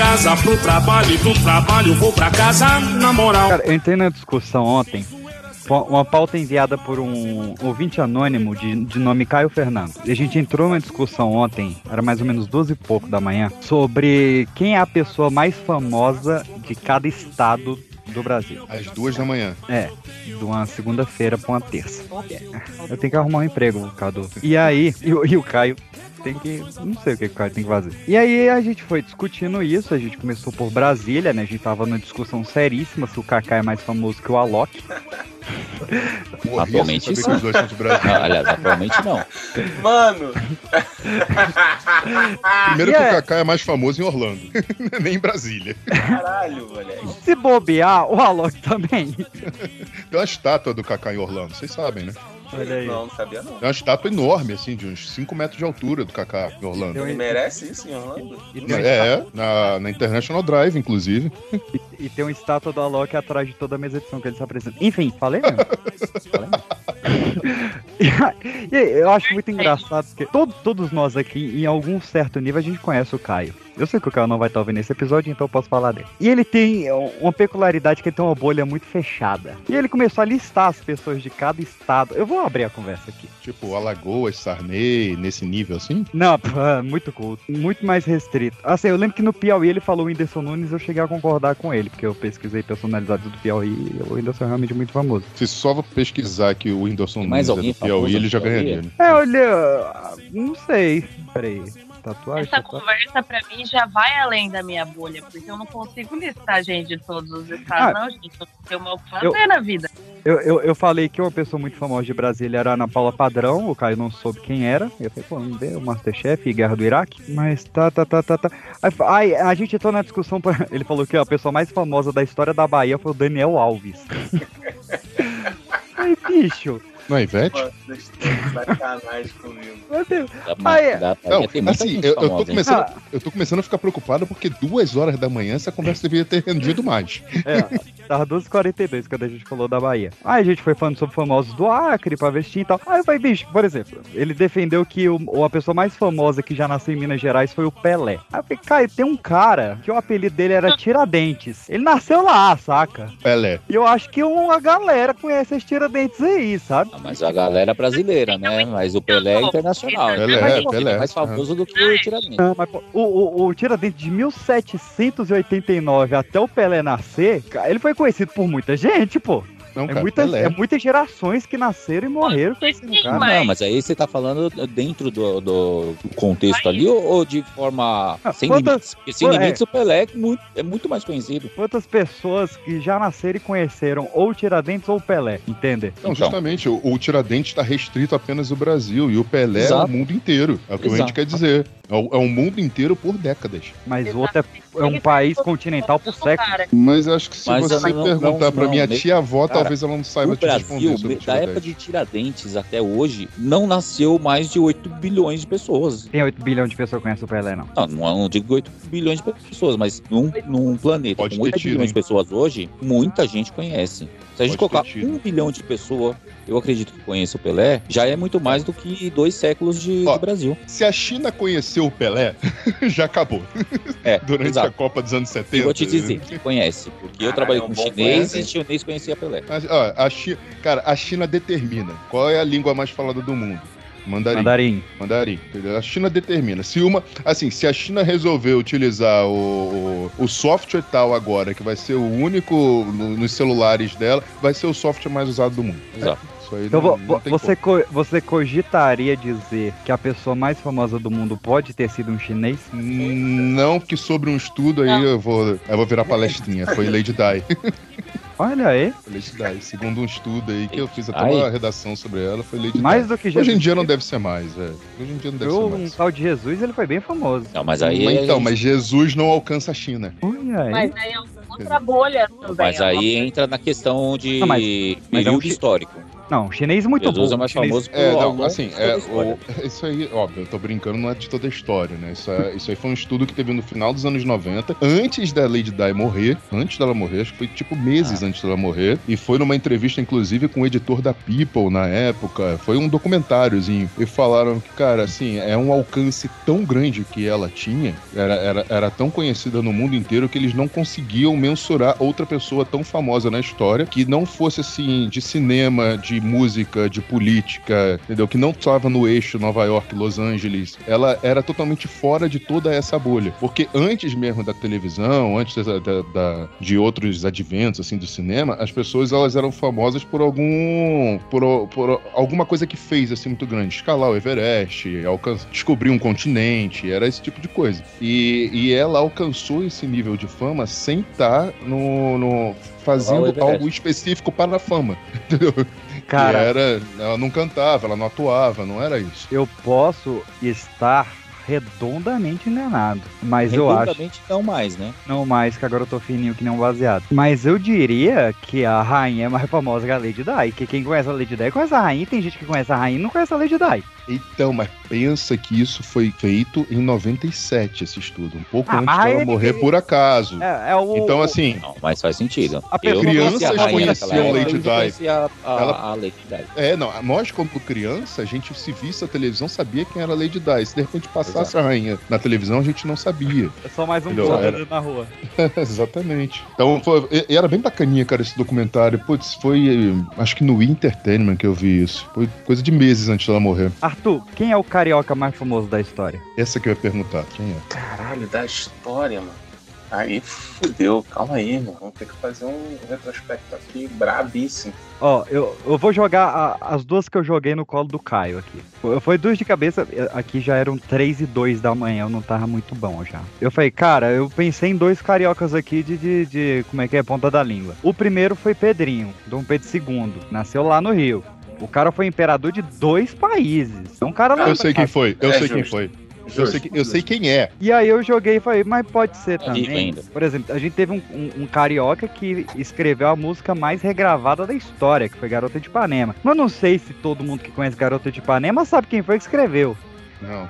Casa pro trabalho e do trabalho vou pra casa na moral. Cara, eu entrei na discussão ontem. Uma pauta enviada por um ouvinte anônimo de, de nome Caio Fernando. E a gente entrou numa discussão ontem, era mais ou menos 12 e pouco da manhã, sobre quem é a pessoa mais famosa de cada estado do Brasil. Às duas da manhã. É, de uma segunda-feira pra uma terça. Eu tenho que arrumar um emprego, Cadu. E aí, e, e o Caio tem que. Não sei o que o Caio tem que fazer. E aí a gente foi discutindo isso, a gente começou por Brasília, né? A gente tava numa discussão seríssima se o Kaká é mais famoso que o Alok. Porra, Atualmente isso. Ah, aliás, atualmente não. Mano, Primeiro E que é- o Kaká é mais famoso em Orlando, nem em Brasília. caralho, moleque. Se bobear, o Alok também. Tem uma estátua do Kaká em Orlando, vocês sabem, né? Olha aí. Não, não sabia não. É uma estátua enorme, assim, de uns 5 metros de altura do Kaká em Orlando. Ele merece isso em Orlando? E É, na, na International Drive, inclusive. estátua, e tem uma estátua do Alok atrás de toda a mesa de som que ele se apresenta. Enfim, falei mesmo. falei mesmo. E aí, eu acho muito engraçado porque todo- todos nós aqui, em algum certo nível, a gente conhece o Caio. Eu sei que o Caio não vai estar ouvindo esse episódio, então eu posso falar dele. E ele tem uma peculiaridade que ele tem uma bolha muito fechada. E ele começou a listar as pessoas de cada estado. Eu vou abrir a conversa aqui. Tipo, Alagoas, Sarney, nesse nível assim. Não, pô, muito culto. Muito mais restrito. Assim, eu lembro que no Piauí ele falou o Whindersson Nunes eu cheguei a concordar com ele, porque eu pesquisei personalidades do Piauí e o Whindersson é realmente muito famoso. Se só pesquisar que o Whindersson Nunes é do Piauí, ele já ganharia. né? É, olha. Não sei. Peraí. Tatuagem? Essa tatuagem? conversa pra mim já vai além da minha bolha, porque eu não consigo listar gente de todos os estados, Ah, não, gente. Eu tenho uma fazer na vida. Eu, eu, eu falei que uma pessoa muito famosa de Brasília era a Ana Paula Padrão, o Caio não soube quem era. Eu falei, pô, vamos ver o Masterchef e Guerra do Iraque. Mas tá, tá, tá, tá, tá. Aí, a gente entrou na discussão, pra- ele falou que a pessoa mais famosa da história da Bahia foi o Daniel Alves. Aí, bicho, Não é Ivete? Sacanagem comigo. meu Deus. Não, muita assim, eu, eu tô começando, Ah. eu tô começando a ficar preocupado porque duas horas da manhã essa conversa deveria ter rendido mais. É, tava 12h42 quando a gente falou da Bahia. Aí a gente foi falando sobre famosos do Acre, pra vestir e tal. Aí eu falei, bicho, por exemplo, ele defendeu que o, a pessoa mais famosa que já nasceu em Minas Gerais foi o Pelé. Aí eu falei, cara, tem um cara que o apelido dele era Tiradentes. Ele nasceu lá, saca? Pelé. E eu acho que uma galera conhece esse Tiradentes aí, sabe? Ah, Mas a galera é brasileira, né? Mas o Pelé é internacional. Pelé, Mas, pô, Pelé. É mais famoso do que o Tiradentes. Não, mas pô, o, o, o Tiradentes de 1789 até o Pelé nascer, ele foi conhecido por muita gente, pô. Não, É, cara, muitas, Pelé. é muitas gerações que nasceram e morreram conhecendo o cara. Não, mas aí você tá falando dentro do, do contexto ali ou, ou de forma Ah, sem quantas- limites? Porque sem é. limites o Pelé é muito, é muito mais conhecido. Quantas pessoas que já nasceram e conheceram ou o Tiradentes ou o Pelé, entende? Não, Então. justamente, o, o Tiradentes está restrito apenas ao Brasil e o Pelé é Exato. o mundo inteiro. É o que a Exato. gente quer dizer. É o, é o mundo inteiro por décadas. Mas o outro é, é um país continental por séculos. Cara, Mas eu acho que se Mas você não- perguntar não- pra não, minha tia-avó, cara, talvez ela não saiba O te responder Brasil, sobre o da época de Tiradentes até hoje, não nasceu mais de 8 bilhões de pessoas. Tem 8 bilhões de pessoas que conhecem o Pelé, não. Não, não, não digo 8 bilhões de pessoas, mas num, num planeta Pode com ter 8 tido, bilhões hein? de pessoas hoje, muita gente conhece. Se a gente Pode colocar tido. um bilhão de pessoas, eu acredito que conheça o Pelé, já é muito mais do que dois séculos de, Ó, de Brasil. Se a China conheceu o Pelé, já acabou. É, Durante a exato. Copa dos anos 70. Eu vou te dizer, que conhece. Porque eu trabalhei é um com chinês conhece, e chinês conhecia Pelé. Mas, ó, a Chi... Cara, a China determina qual é a língua mais falada do mundo. Mandarim. Mandarim. Mandarim, entendeu? A China determina. Se uma, assim, se a China resolver utilizar o, o, o software tal agora, que vai ser o único no- nos celulares dela, vai ser o software mais usado do mundo. Exato. Isso aí Então não, vo- não você, co- você cogitaria dizer que a pessoa mais famosa do mundo pode ter sido um chinês? Não, que sobre um estudo aí Não. eu vou, eu vou virar palestrinha. Foi Lady Di. Olha aí, Foi Lady Di. Segundo um estudo aí que eu fiz até Ai. uma redação sobre ela, foi Lady mais Di. do que Jesus. Hoje em dia não deve ser mais, velho. Hoje em dia não deve ser Eu, um mais. tal de Jesus, ele foi bem famoso. Não, mas aí. Mas é- então, mas Jesus não alcança a China. Olha aí. Mas aí é outra bolha também. Mas é uma aí entra na questão de Não, mas- mas é um histórico. Não, chinês muito Jesus bom. é mais Chinês- famoso por É, não, assim, é, o- isso aí, óbvio, eu tô brincando, não é de toda a história, né? Isso, é- isso aí foi um estudo que teve no final dos anos 90, antes da Lady Di morrer, antes dela morrer, acho que foi tipo meses antes dela morrer, e foi numa entrevista, inclusive, com o editor da People na época, foi um documentáriozinho, e falaram que, cara, assim, é um alcance tão grande que ela tinha, era, era, era tão conhecida no mundo inteiro que eles não conseguiam mensurar outra pessoa tão famosa na história que não fosse, assim, de cinema, de música, de política, entendeu? Que não estava no eixo Nova York, Los Angeles. Ela era totalmente fora de toda essa bolha. Porque antes mesmo da televisão, antes da, da- da- de outros adventos, assim, do cinema, as pessoas, elas eram famosas por algum... por, por alguma coisa que fez, assim, muito grande. Escalar o Everest, alcançar, descobrir um continente, era esse tipo de coisa. E, e ela alcançou esse nível de fama sem estar no... no fazendo algo específico para a fama, entendeu? Cara, era, ela não cantava, ela não atuava, não era isso. eu posso estar redondamente enganado. Mas eu acho. Redondamente não mais, né? Não mais, que agora eu tô fininho que nem um baseado. Mas eu diria que a rainha é mais famosa que a Lady Di. Que quem conhece a Lady Di conhece a rainha. Tem gente que conhece a rainha e não conhece a Lady Di. Então, mas pensa que isso foi feito em 97, esse estudo. Um pouco Ah, antes dela ele- morrer por acaso. É, é o. Então, assim, Não, mas faz sentido. A Eu Crianças a conheciam Lady Di. a, a, Ela- a Lady Di. é, não, nós, quando criança, a gente se visse a televisão, sabia quem era Lady Di. Se de repente passasse a rainha na televisão, a gente não sabia. É só mais um gordo Era- na rua. Exatamente. Então, foi- era bem bacaninha, cara, esse documentário. Putz, foi, eh, acho que no Entertainment que eu vi isso. Foi coisa de meses antes dela morrer. Arthur, quem é o carioca mais famoso da história? Essa que eu ia perguntar, quem é? Caralho, da história, mano. Aí fudeu, calma aí, mano. Vamos ter que fazer um retrospecto aqui brabíssimo. Ó, eu, eu vou jogar a- as duas que eu joguei no colo do Caio aqui. Foi- Foi duas de cabeça, eh, aqui já eram três e dois da manhã, eu não tava muito bom já. Eu falei, cara, eu pensei em dois cariocas aqui de, de, de- como é que é, ponta da língua. O primeiro foi Pedrinho, Dom Pedro II, nasceu lá no Rio. O cara foi imperador de dois países. É um cara lá. Eu sei quem foi, eu É sei quem justo. foi. Eu sei, que- eu sei quem é. E aí eu joguei e falei, mas pode ser É também. Por exemplo, a gente teve um, um- um carioca que escreveu a música mais regravada da história, que foi Garota de Ipanema. Mas não sei se todo mundo que conhece Garota de Ipanema sabe quem foi que escreveu. Não.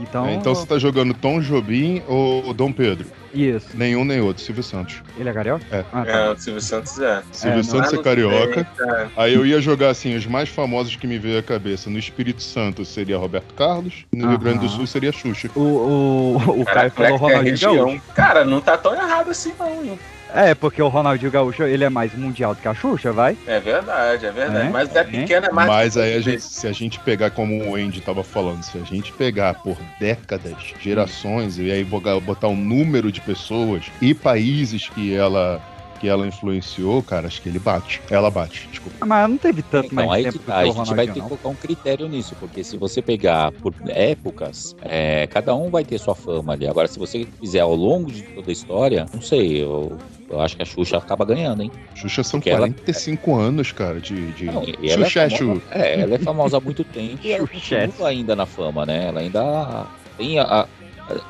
Então, Então você tá jogando Tom Jobim ou Dom Pedro? isso. Nenhum nem outro, Silvio Santos. Ele é carioca? É. Ah, tá. É, o Silvio Santos é. Silvio não, Santos é não carioca. sei, cara. Aí eu ia jogar assim, os mais famosos que me veio à cabeça. No Espírito Santo seria Roberto Carlos, no Rio Grande do. Sul seria Xuxa. O, o, o Cara, Caio falou é é Ronaldinho? Gaúcho. Cara, não tá tão errado assim, não. É, porque o Ronaldinho Gaúcho, ele é mais mundial do que a Xuxa, vai? É verdade, é verdade. É? Mas é É? pequeno, é mais. Mas aí a gente, se a gente pegar como o Andy tava falando, se a gente pegar por décadas, gerações, e aí botar botar um número de pessoas e países que ela que ela influenciou, cara, acho que ele bate. Ela bate, desculpa. Ah, Mas não teve tanto Então, mais aí tempo que tá, a que o gente vai ter que colocar um critério nisso, porque se você pegar por épocas, é, cada um vai ter sua fama ali. Agora, se você fizer ao longo de toda a história, não sei, eu, eu acho que a Xuxa acaba ganhando, hein? Xuxa são Porque ela- 45 anos, cara, de. de... Não, e ela é, Xuxa é famosa, é, ela é famosa há muito tempo e ela continua ainda na fama, né? Ela ainda tem a. a-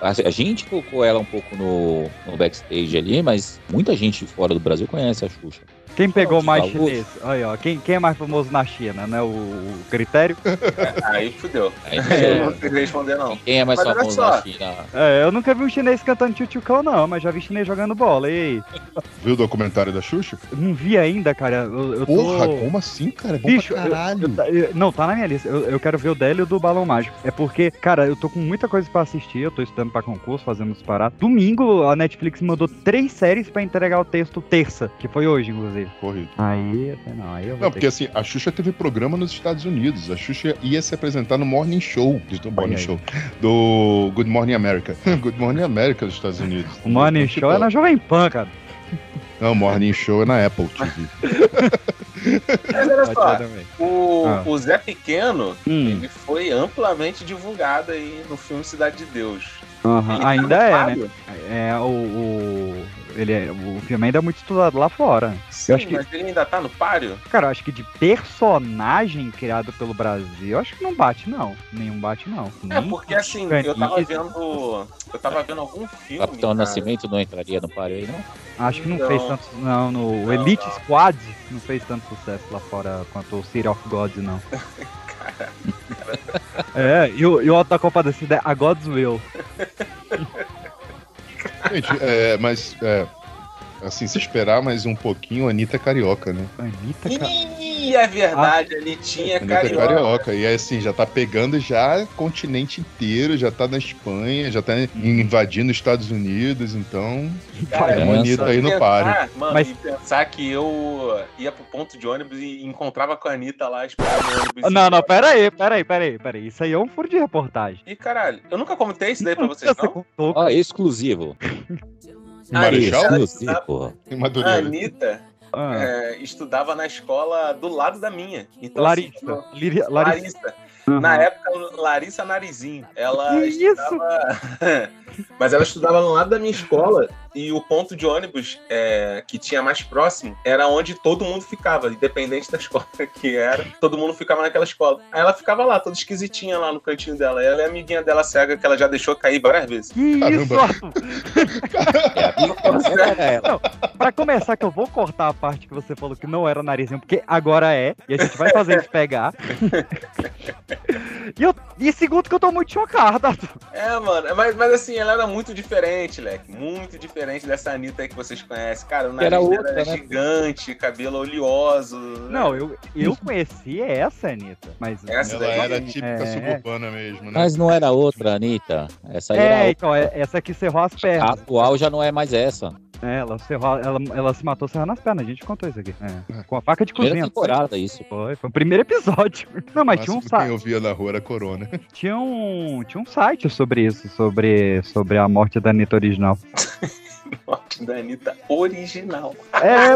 a, a gente colocou ela um pouco no, no backstage ali, mas muita gente fora do Brasil conhece a Xuxa. Quem pegou de mais chinês? Aí, ó. Quem, quem é mais famoso na China, né? O, o critério? Aí fudeu. Aí, Eu não é, sei responder, não. quem é mais Mas famoso na China? É, eu nunca vi um chinês cantando tchutchucão, não, mas já vi chinês jogando bola. E aí? Viu o documentário da Xuxa? Não vi ainda, cara. Eu, eu tô... Porra, como assim, cara? É bom Bicho, caralho. eu tá- eu- não, tá na minha lista. Eu, eu quero ver o dele e o do Balão Mágico. É porque, cara, eu tô com muita coisa pra assistir. Eu tô estudando pra concurso, fazendo os paradas. Domingo, a Netflix mandou três séries pra entregar o texto terça, que foi hoje, inclusive. Corrido. Aí, não, aí eu vou Não, ter porque assim, a Xuxa teve programa nos Estados Unidos. A Xuxa ia se apresentar no Morning Show, do Morning aí. Show, do Good Morning America. Good Morning America dos Estados Unidos. O Morning Tipo, Show é na Jovem Pan, cara. Não, Morning Show é na Apple TV. Mas olha só, o, Ah. o Zé Pequeno, Hum, ele foi amplamente divulgado aí no filme Cidade de Deus. tá Ainda é, né? É, o, o, ele é, o filme ainda é muito estudado lá fora. Sim, acho que- mas ele ainda tá no páreo? Cara, eu acho que de personagem criado pelo Brasil, eu acho que não bate, não. Nenhum bate, não. É, Nem porque assim, eu tava vendo. Eu tava vendo algum filme. Capitão cara. Nascimento não entraria no páreo aí, não? Acho que não, Não. fez tanto. Não, no Não, Elite não. Squad não fez tanto sucesso lá fora quanto o City of Gods, não. é, e o, e o Auto da Copa da Cida é A God's Will. Gente, é, mas, é, assim, se esperar mais um pouquinho, a Anitta é carioca, né? Anitta, cara. Ih, é verdade, ali tinha A Anitta é carioca. carioca. E assim, já tá pegando já continente inteiro, já tá na Espanha, já tá invadindo os Estados Unidos, então. Cara, é é uma Anitta aí no pensar, páreo. Mano, Mas- e pensar que eu ia pro ponto de ônibus e encontrava com a Anitta lá esperando o ônibus. Não, não, pera aí, pera aí, pera aí, pera aí. Isso aí é um furo de reportagem. E caralho, eu nunca comentei isso daí pra vocês, Você não? Ó, exclusivo. Marechal? Em A. Anitta Ah, é, estudava na escola do lado da minha. Então, Larissa. assim, Larissa. Larissa. Aham. Na época, Larissa Narizinho. Ela Que estudava. Mas ela estudava no lado da minha escola e o ponto de ônibus é, que tinha mais próximo era onde todo mundo ficava, independente da escola que era. Todo mundo ficava naquela escola. Aí ela ficava lá, toda esquisitinha lá no cantinho dela. Ela é amiguinha dela cega que ela já deixou cair várias vezes. Que isso, Caramba. É ela. Pra começar, que eu vou cortar a parte que você falou que não era narizinho, porque agora é, e a gente vai fazer eles pegar. e, eu, e segundo que eu tô muito chocado, Arthur. É, mano, mas, mas assim, ela era muito diferente, leque. Muito diferente dessa Anitta aí que vocês conhecem. Cara, o nariz Era dela outra, era né? gigante, cabelo oleoso. Não, eu, eu conheci essa, Anitta. Mas. Essa Ela era é- típica é. suburbana mesmo, né? Mas não era outra, Anitta. Essa aí era É, outra. então, é- essa aqui cerrou as A pernas. atual já não é mais essa. É, ela, cerrou, ela, ela se matou serrando as pernas, a gente contou isso aqui. É, com a faca de Primeira cozinha. foi? temporada, isso. Foi, foi o primeiro episódio. Não, mas tinha um, sa- quem eu via na rua era Corona. tinha, um, tinha um site sobre isso, sobre, sobre a morte da Anitta original. Morte da Anitta original. É,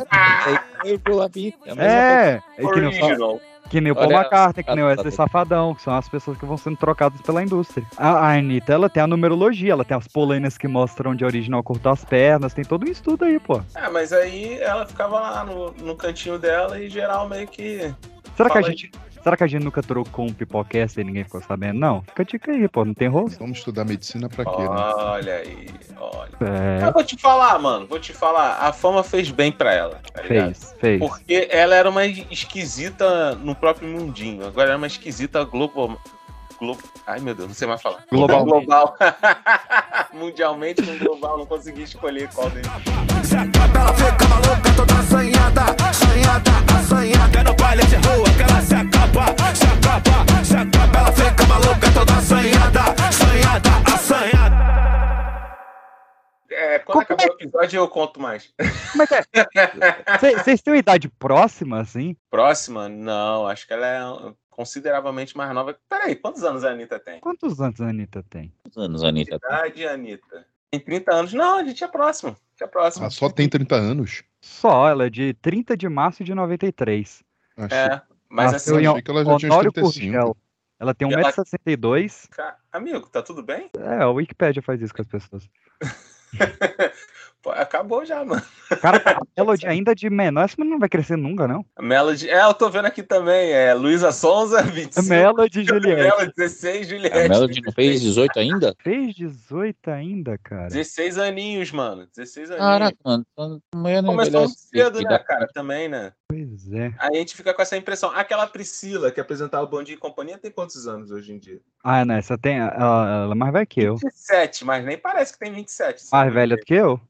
Eu vou lá vir. É a mesma é. é que nem o, Original. Que nem o Paul McCartney, que nem o tá- Wesley Safadão, que são as pessoas que vão sendo trocadas pela indústria. A, a Anitta, ela tem a numerologia, ela tem as polêmias que mostram a original cortou as pernas, tem todo um estudo aí, pô. Ah, mas aí ela ficava lá no, no cantinho dela e geral meio que. Será que a Fala aí. Será que a gente nunca trocou um pipocast e ninguém ficou sabendo? Não, fica a dica aí, pô, não tem rosto. Vamos estudar medicina pra quê, né? Olha aí, olha. É, Eu vou te falar, mano, vou te falar. A fama fez bem pra ela, tá fez, fez. Porque ela era uma esquisita no próprio mundinho. Agora era uma esquisita global. Glo... Ai, meu Deus, não sei mais falar. Globalmente. Global. Mundialmente no global, não consegui escolher qual deles. Ela toda assanhada, assanhada, assanhada. No baile de rua que ela se acaba, se acaba, se acaba. Ela fica maluca, toda assanhada, assanhada, assanhada. É, quando acabar o episódio eu conto mais. Como é que é? Cê- Vocês têm uma idade próxima, assim? Próxima? Não, acho que ela é consideravelmente mais nova. Peraí, quantos anos a Anitta tem? Quantos anos a Anitta tem? Quantos anos, Anitta? Idade, Anitta. Tem 30 anos. Não, a gente é próximo. A gente é próximo. Ah, só tem 30 anos. Só, ela é de 30 de março de 93. Achei, É, mas Nasceu assim, achei que ela já tinha Honório 35. Curgel. Ela tem Ela- 1,62m. ca- amigo, tá tudo bem? É, a Wikipédia faz isso com as pessoas. Pô, acabou já, mano. Cara, a Melody ainda de menor, essa não vai crescer nunca, não. A Melody. É, eu tô vendo aqui também. É Luísa Sonza, 25. Melody Juliette. Melody, 16, A Juliette. Melody não fez 18 ainda? Fez 18 ainda, cara. 16 aninhos, mano. 16 aninhos. Caraca, mano. tá- Amanhã não Começou envelhece. cedo, né, cara? Também, né? Pois é. Aí a gente fica com essa impressão. Aquela Priscila que apresentava o Bom Dia e Companhia tem quantos anos hoje em dia? Ah, né? Essa tem. Ela, ela é mais velha que eu. 27, mas nem parece que tem 27. se Mais velha do que eu?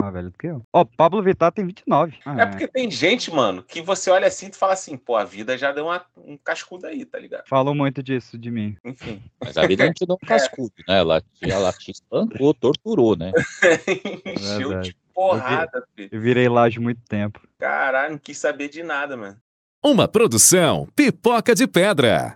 Mais velha do que eu. Ó, Pablo Vittar tem 29. Ah, É porque tem gente, mano, que você olha assim e fala assim, pô, a vida já deu uma, um cascudo aí, tá ligado? Falou muito disso de mim. Enfim. Mas a vida não te deu um cascudo, né? Ela te, ela te espancou, torturou, né? Encheu de porrada, filho. Eu virei laje muito tempo. Caralho, não quis saber de nada, mano. Uma produção Pipoca de Pedra.